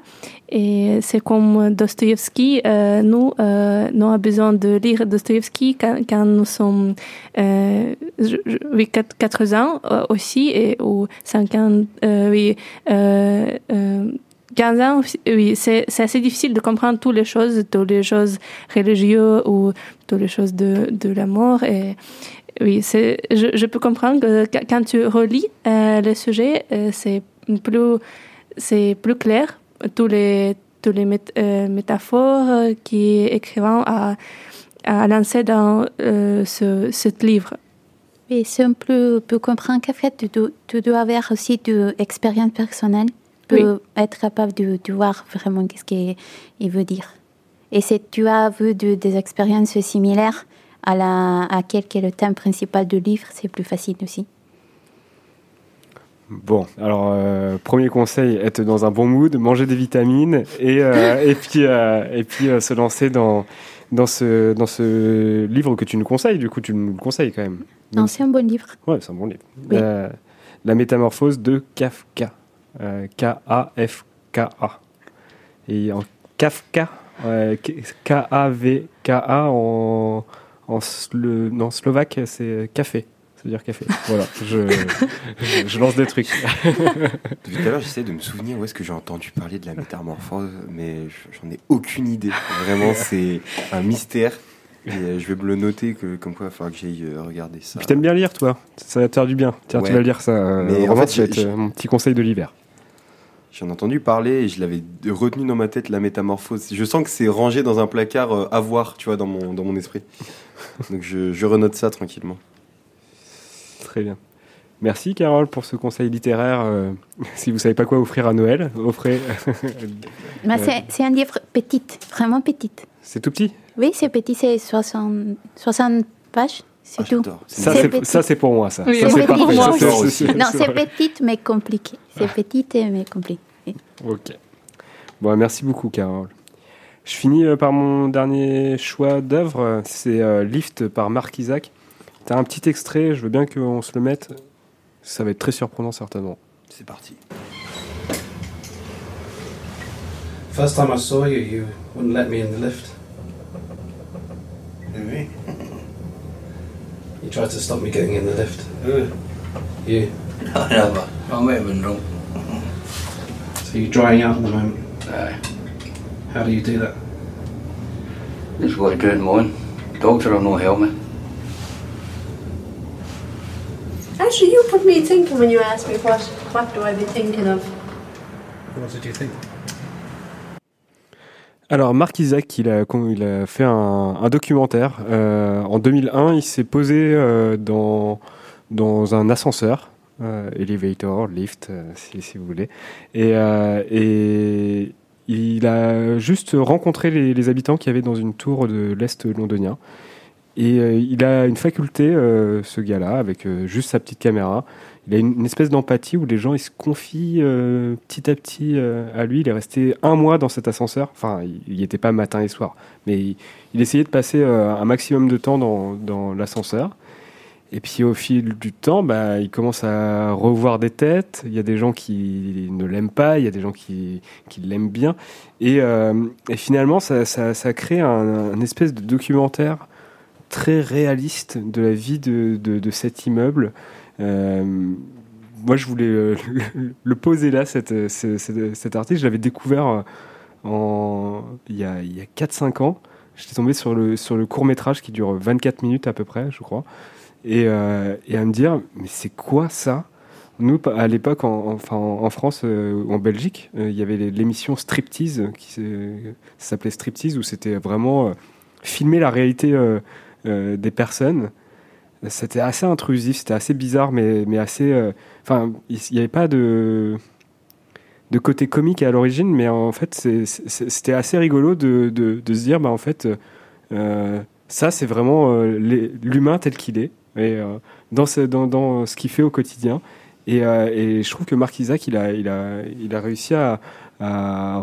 Et c'est comme Dostoïevski, euh, nous, euh, nous avons besoin de lire Dostoïevski quand, quand nous sommes euh, je- je- oui, 4, 4 ans euh, aussi, et, ou 50, euh, oui, euh, euh, 15 ans, oui, c'est assez difficile de comprendre toutes les choses, toutes les choses religieuses ou toutes les choses de, de la mort. Et, Oui, je, je peux comprendre que qu- quand tu relis euh, le sujet, euh, c'est plus, plus clair. Tous les, tous les euh, métaphores qui écrivain a, a lancé dans ce, ce livre. Et c'est un peu pour comprendre qu'en fait, tu dois, tu dois avoir aussi de l'expérience personnelle pour Oui. être capable de, de voir vraiment qu'est-ce qu'il il veut dire. Et si tu as vu de- des expériences similaires à, la, à quel est le thème principal du livre, c'est plus facile aussi. Bon, alors euh, premier conseil, être dans un bon mood, manger des vitamines et, euh, et puis, euh, et puis euh, se lancer dans, dans, ce, dans ce livre que tu nous conseilles. Du coup, tu nous le conseilles quand même. Non, c'est un bon livre. Ouais, c'est un bon livre. Oui. Euh, la métamorphose de Kafka. Euh, K-A-F-K-A. Et en Kafka, K-A-V-K-A en, en slo- non, slovaque, c'est café. Ça veut dire café. Voilà, je, je, je lance des trucs. Depuis tout à l'heure, j'essaie de me souvenir où est-ce que j'ai entendu parler de la métamorphose, mais j'en ai aucune idée. Vraiment, c'est un mystère. Et euh, je vais me le noter, que, comme quoi il va falloir que j'aille euh, regarder ça. Puis t'aimes bien lire, toi? Ça va te faire du bien. Tiens, Ouais. tu vas lire ça. euh, en fait, ça va j'ai- être euh, mon petit conseil de l'hiver. J'en ai entendu parler et je l'avais retenu dans ma tête, la métamorphose. Je sens que c'est rangé dans un placard euh, à voir, tu vois, dans mon, dans mon esprit. Donc je, je renote ça tranquillement. Très bien. Merci Carole pour ce conseil littéraire. euh, si vous savez pas quoi offrir à Noël, offrez. Mais Euh, c'est- c'est un livre petit, vraiment petit. c'est tout petit? Oui, c'est petit, c'est 60, 60 pages, c'est tout. Ça C'est c'est petit. ça c'est pour moi ça. Oui, ça c'est c'est petit. parfait. Non, c'est- c'est- Non, c'est petit mais compliqué. C'est petit mais compliqué. Ok. Bon, merci beaucoup, Carole. Je finis euh, par mon dernier choix d'œuvre. C'est euh, Lift par Marc Isaac. T'as un petit extrait, je veux bien qu'on se le mette. Ça va être très surprenant, certainement. C'est parti. First time I saw you, you wouldn't let me in the lift. Me? You tried to stop me getting in the lift. You. I never. I may have been drunk. So you're drying out at the moment. Aye. How do you do that? Just got to do it in the morning. Doctor will no help me. Actually, you put me thinking when you asked me what what do I be thinking of. What did you think? Alors, Marc Isaac, il a, il a fait un, un documentaire. Euh, en 2001, il s'est posé euh, dans, dans un ascenseur, elevator, lift, euh, si, vous voulez. Et, euh, et il a juste rencontré les, habitants qui avaient dans une tour de l'Est londonien. Et euh, il a une faculté, euh, ce gars-là, avec euh, juste sa petite caméra. Il a une, espèce d'empathie où les gens ils se confient euh, petit à petit euh, à lui. Il est resté un mois dans cet ascenseur. Enfin, il n'y était pas matin et soir, mais il, essayait de passer euh, un maximum de temps dans l'ascenseur. Et puis au fil du temps, bah, il commence à revoir des têtes. Il y a des gens qui ne l'aiment pas, il y a des gens qui, qui l'aiment bien. Et, euh, finalement, ça, ça, crée un, espèce de documentaire très réaliste de la vie de, de, cet immeuble. Euh, moi, je voulais le, poser là, cette, ce- ce- cet article. Je l'avais découvert euh, en, il y a, a 4-5 ans. J'étais tombé sur le, sur le court métrage qui dure 24 minutes à peu près, je crois. Et, euh, et à me dire, mais c'est quoi ça? Nous, à l'époque, en, enfin, en France, euh, en Belgique, euh, il y avait l'émission Striptease, qui s'appelait Striptease, où c'était vraiment euh, filmer la réalité des personnes. C'était assez intrusif, c'était assez bizarre, mais, mais assez. Enfin, il n'y avait pas de, de côté comique à l'origine, mais en fait, c'était assez rigolo de, de, de se dire, bah, en fait, ça, c'est vraiment l'humain tel qu'il est, euh, dans, dans ce qu'il fait au quotidien. Et, euh, et je trouve que Marc Isaac, il a, réussi à,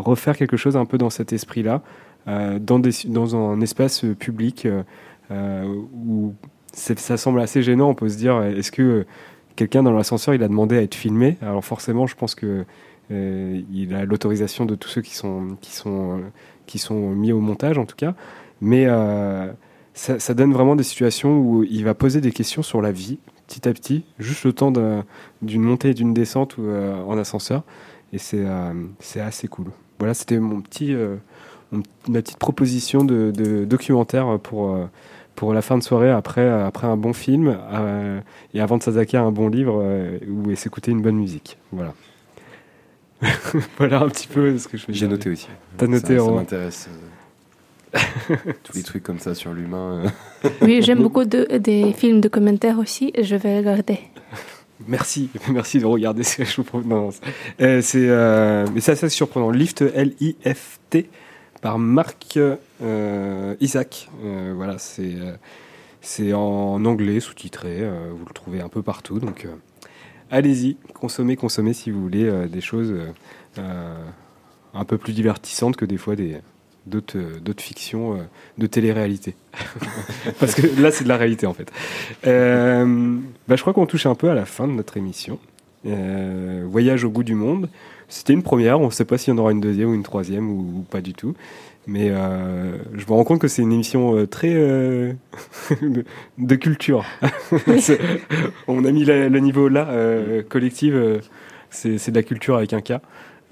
refaire quelque chose un peu dans cet esprit-là, euh, dans, un espace public euh, euh, où ça semble assez gênant. On peut se dire, est-ce que euh, quelqu'un dans l'ascenseur, il a demandé à être filmé? Alors forcément, je pense que euh, il a l'autorisation de tous ceux qui sont, euh, mis au montage, en tout cas. Mais euh, ça, ça donne vraiment des situations où il va poser des questions sur la vie, petit à petit, juste le temps d'un- d'une montée et d'une descente ou, euh, en ascenseur. Et c'est euh, c'est assez cool. Voilà, c'était mon petit, euh, ma petite proposition de, de documentaire pour, pour la fin de soirée après, après un bon film euh, et avant de s'attaquer à un bon livre euh, ou s'écouter une bonne musique. Voilà. voilà un petit peu ce que je fais. J'ai noté aussi. T'as noté Ça, ça m'intéresse. Tous les trucs comme ça sur l'humain. euh. Oui, j'aime beaucoup de, des films de commentaires aussi. Je vais regarder. Merci, merci de regarder ce que je vous propose. Non, euh, c'est, euh, mais c'est assez surprenant. Lift, L-I-F-T, par Marc euh, Isaac. Euh, voilà, c'est euh, c'est en anglais, sous-titré. euh, vous le trouvez un peu partout. Donc, euh, allez-y, consommez, consommez si vous voulez euh, des choses un peu plus divertissantes que des fois des d'autres euh, d'autres fictions euh, de télé-réalité. Parce que là, c'est de la réalité en fait. Euh, bah, je crois qu'on touche un peu à la fin de notre émission. Euh, Voyage au bout du monde. C'était une première. On ne sait pas s'il y en aura une deuxième ou une troisième ou, ou pas du tout. Mais euh, je me rends compte que c'est une émission euh, très euh, de, de culture. On a mis le niveau là, collective. c'est de la culture avec un K.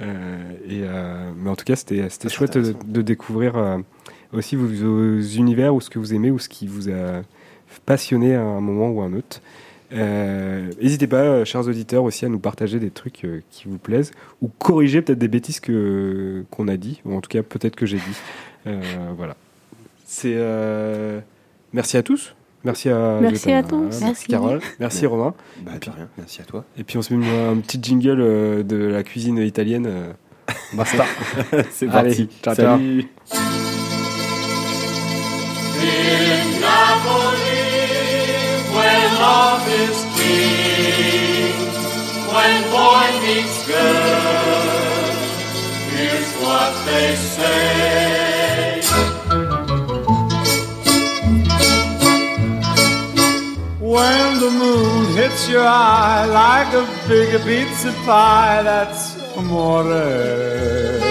Euh, et, euh, mais en tout cas, c'était c'était chouette de, de découvrir euh, aussi vos, vos univers ou ce que vous aimez ou ce qui vous a passionné à un moment ou à un autre. Euh, N'hésitez pas, euh, chers auditeurs, aussi à nous partager des trucs euh, qui vous plaisent ou corriger peut-être des bêtises que qu'on a dit ou en tout cas peut-être que j'ai dit. Euh, voilà. C'est euh, merci à tous. Merci à Merci à tous. Merci, Merci. Carole. Merci Mais- Romain. Bah, de rien, merci à toi. Et puis on se met un petit jingle euh, de la cuisine italienne. euh, Basta. C'est parti. ciao, ciao. Salut. In Napoli, where love is king, when When the moon hits your eye like a big pizza pie, that's amore.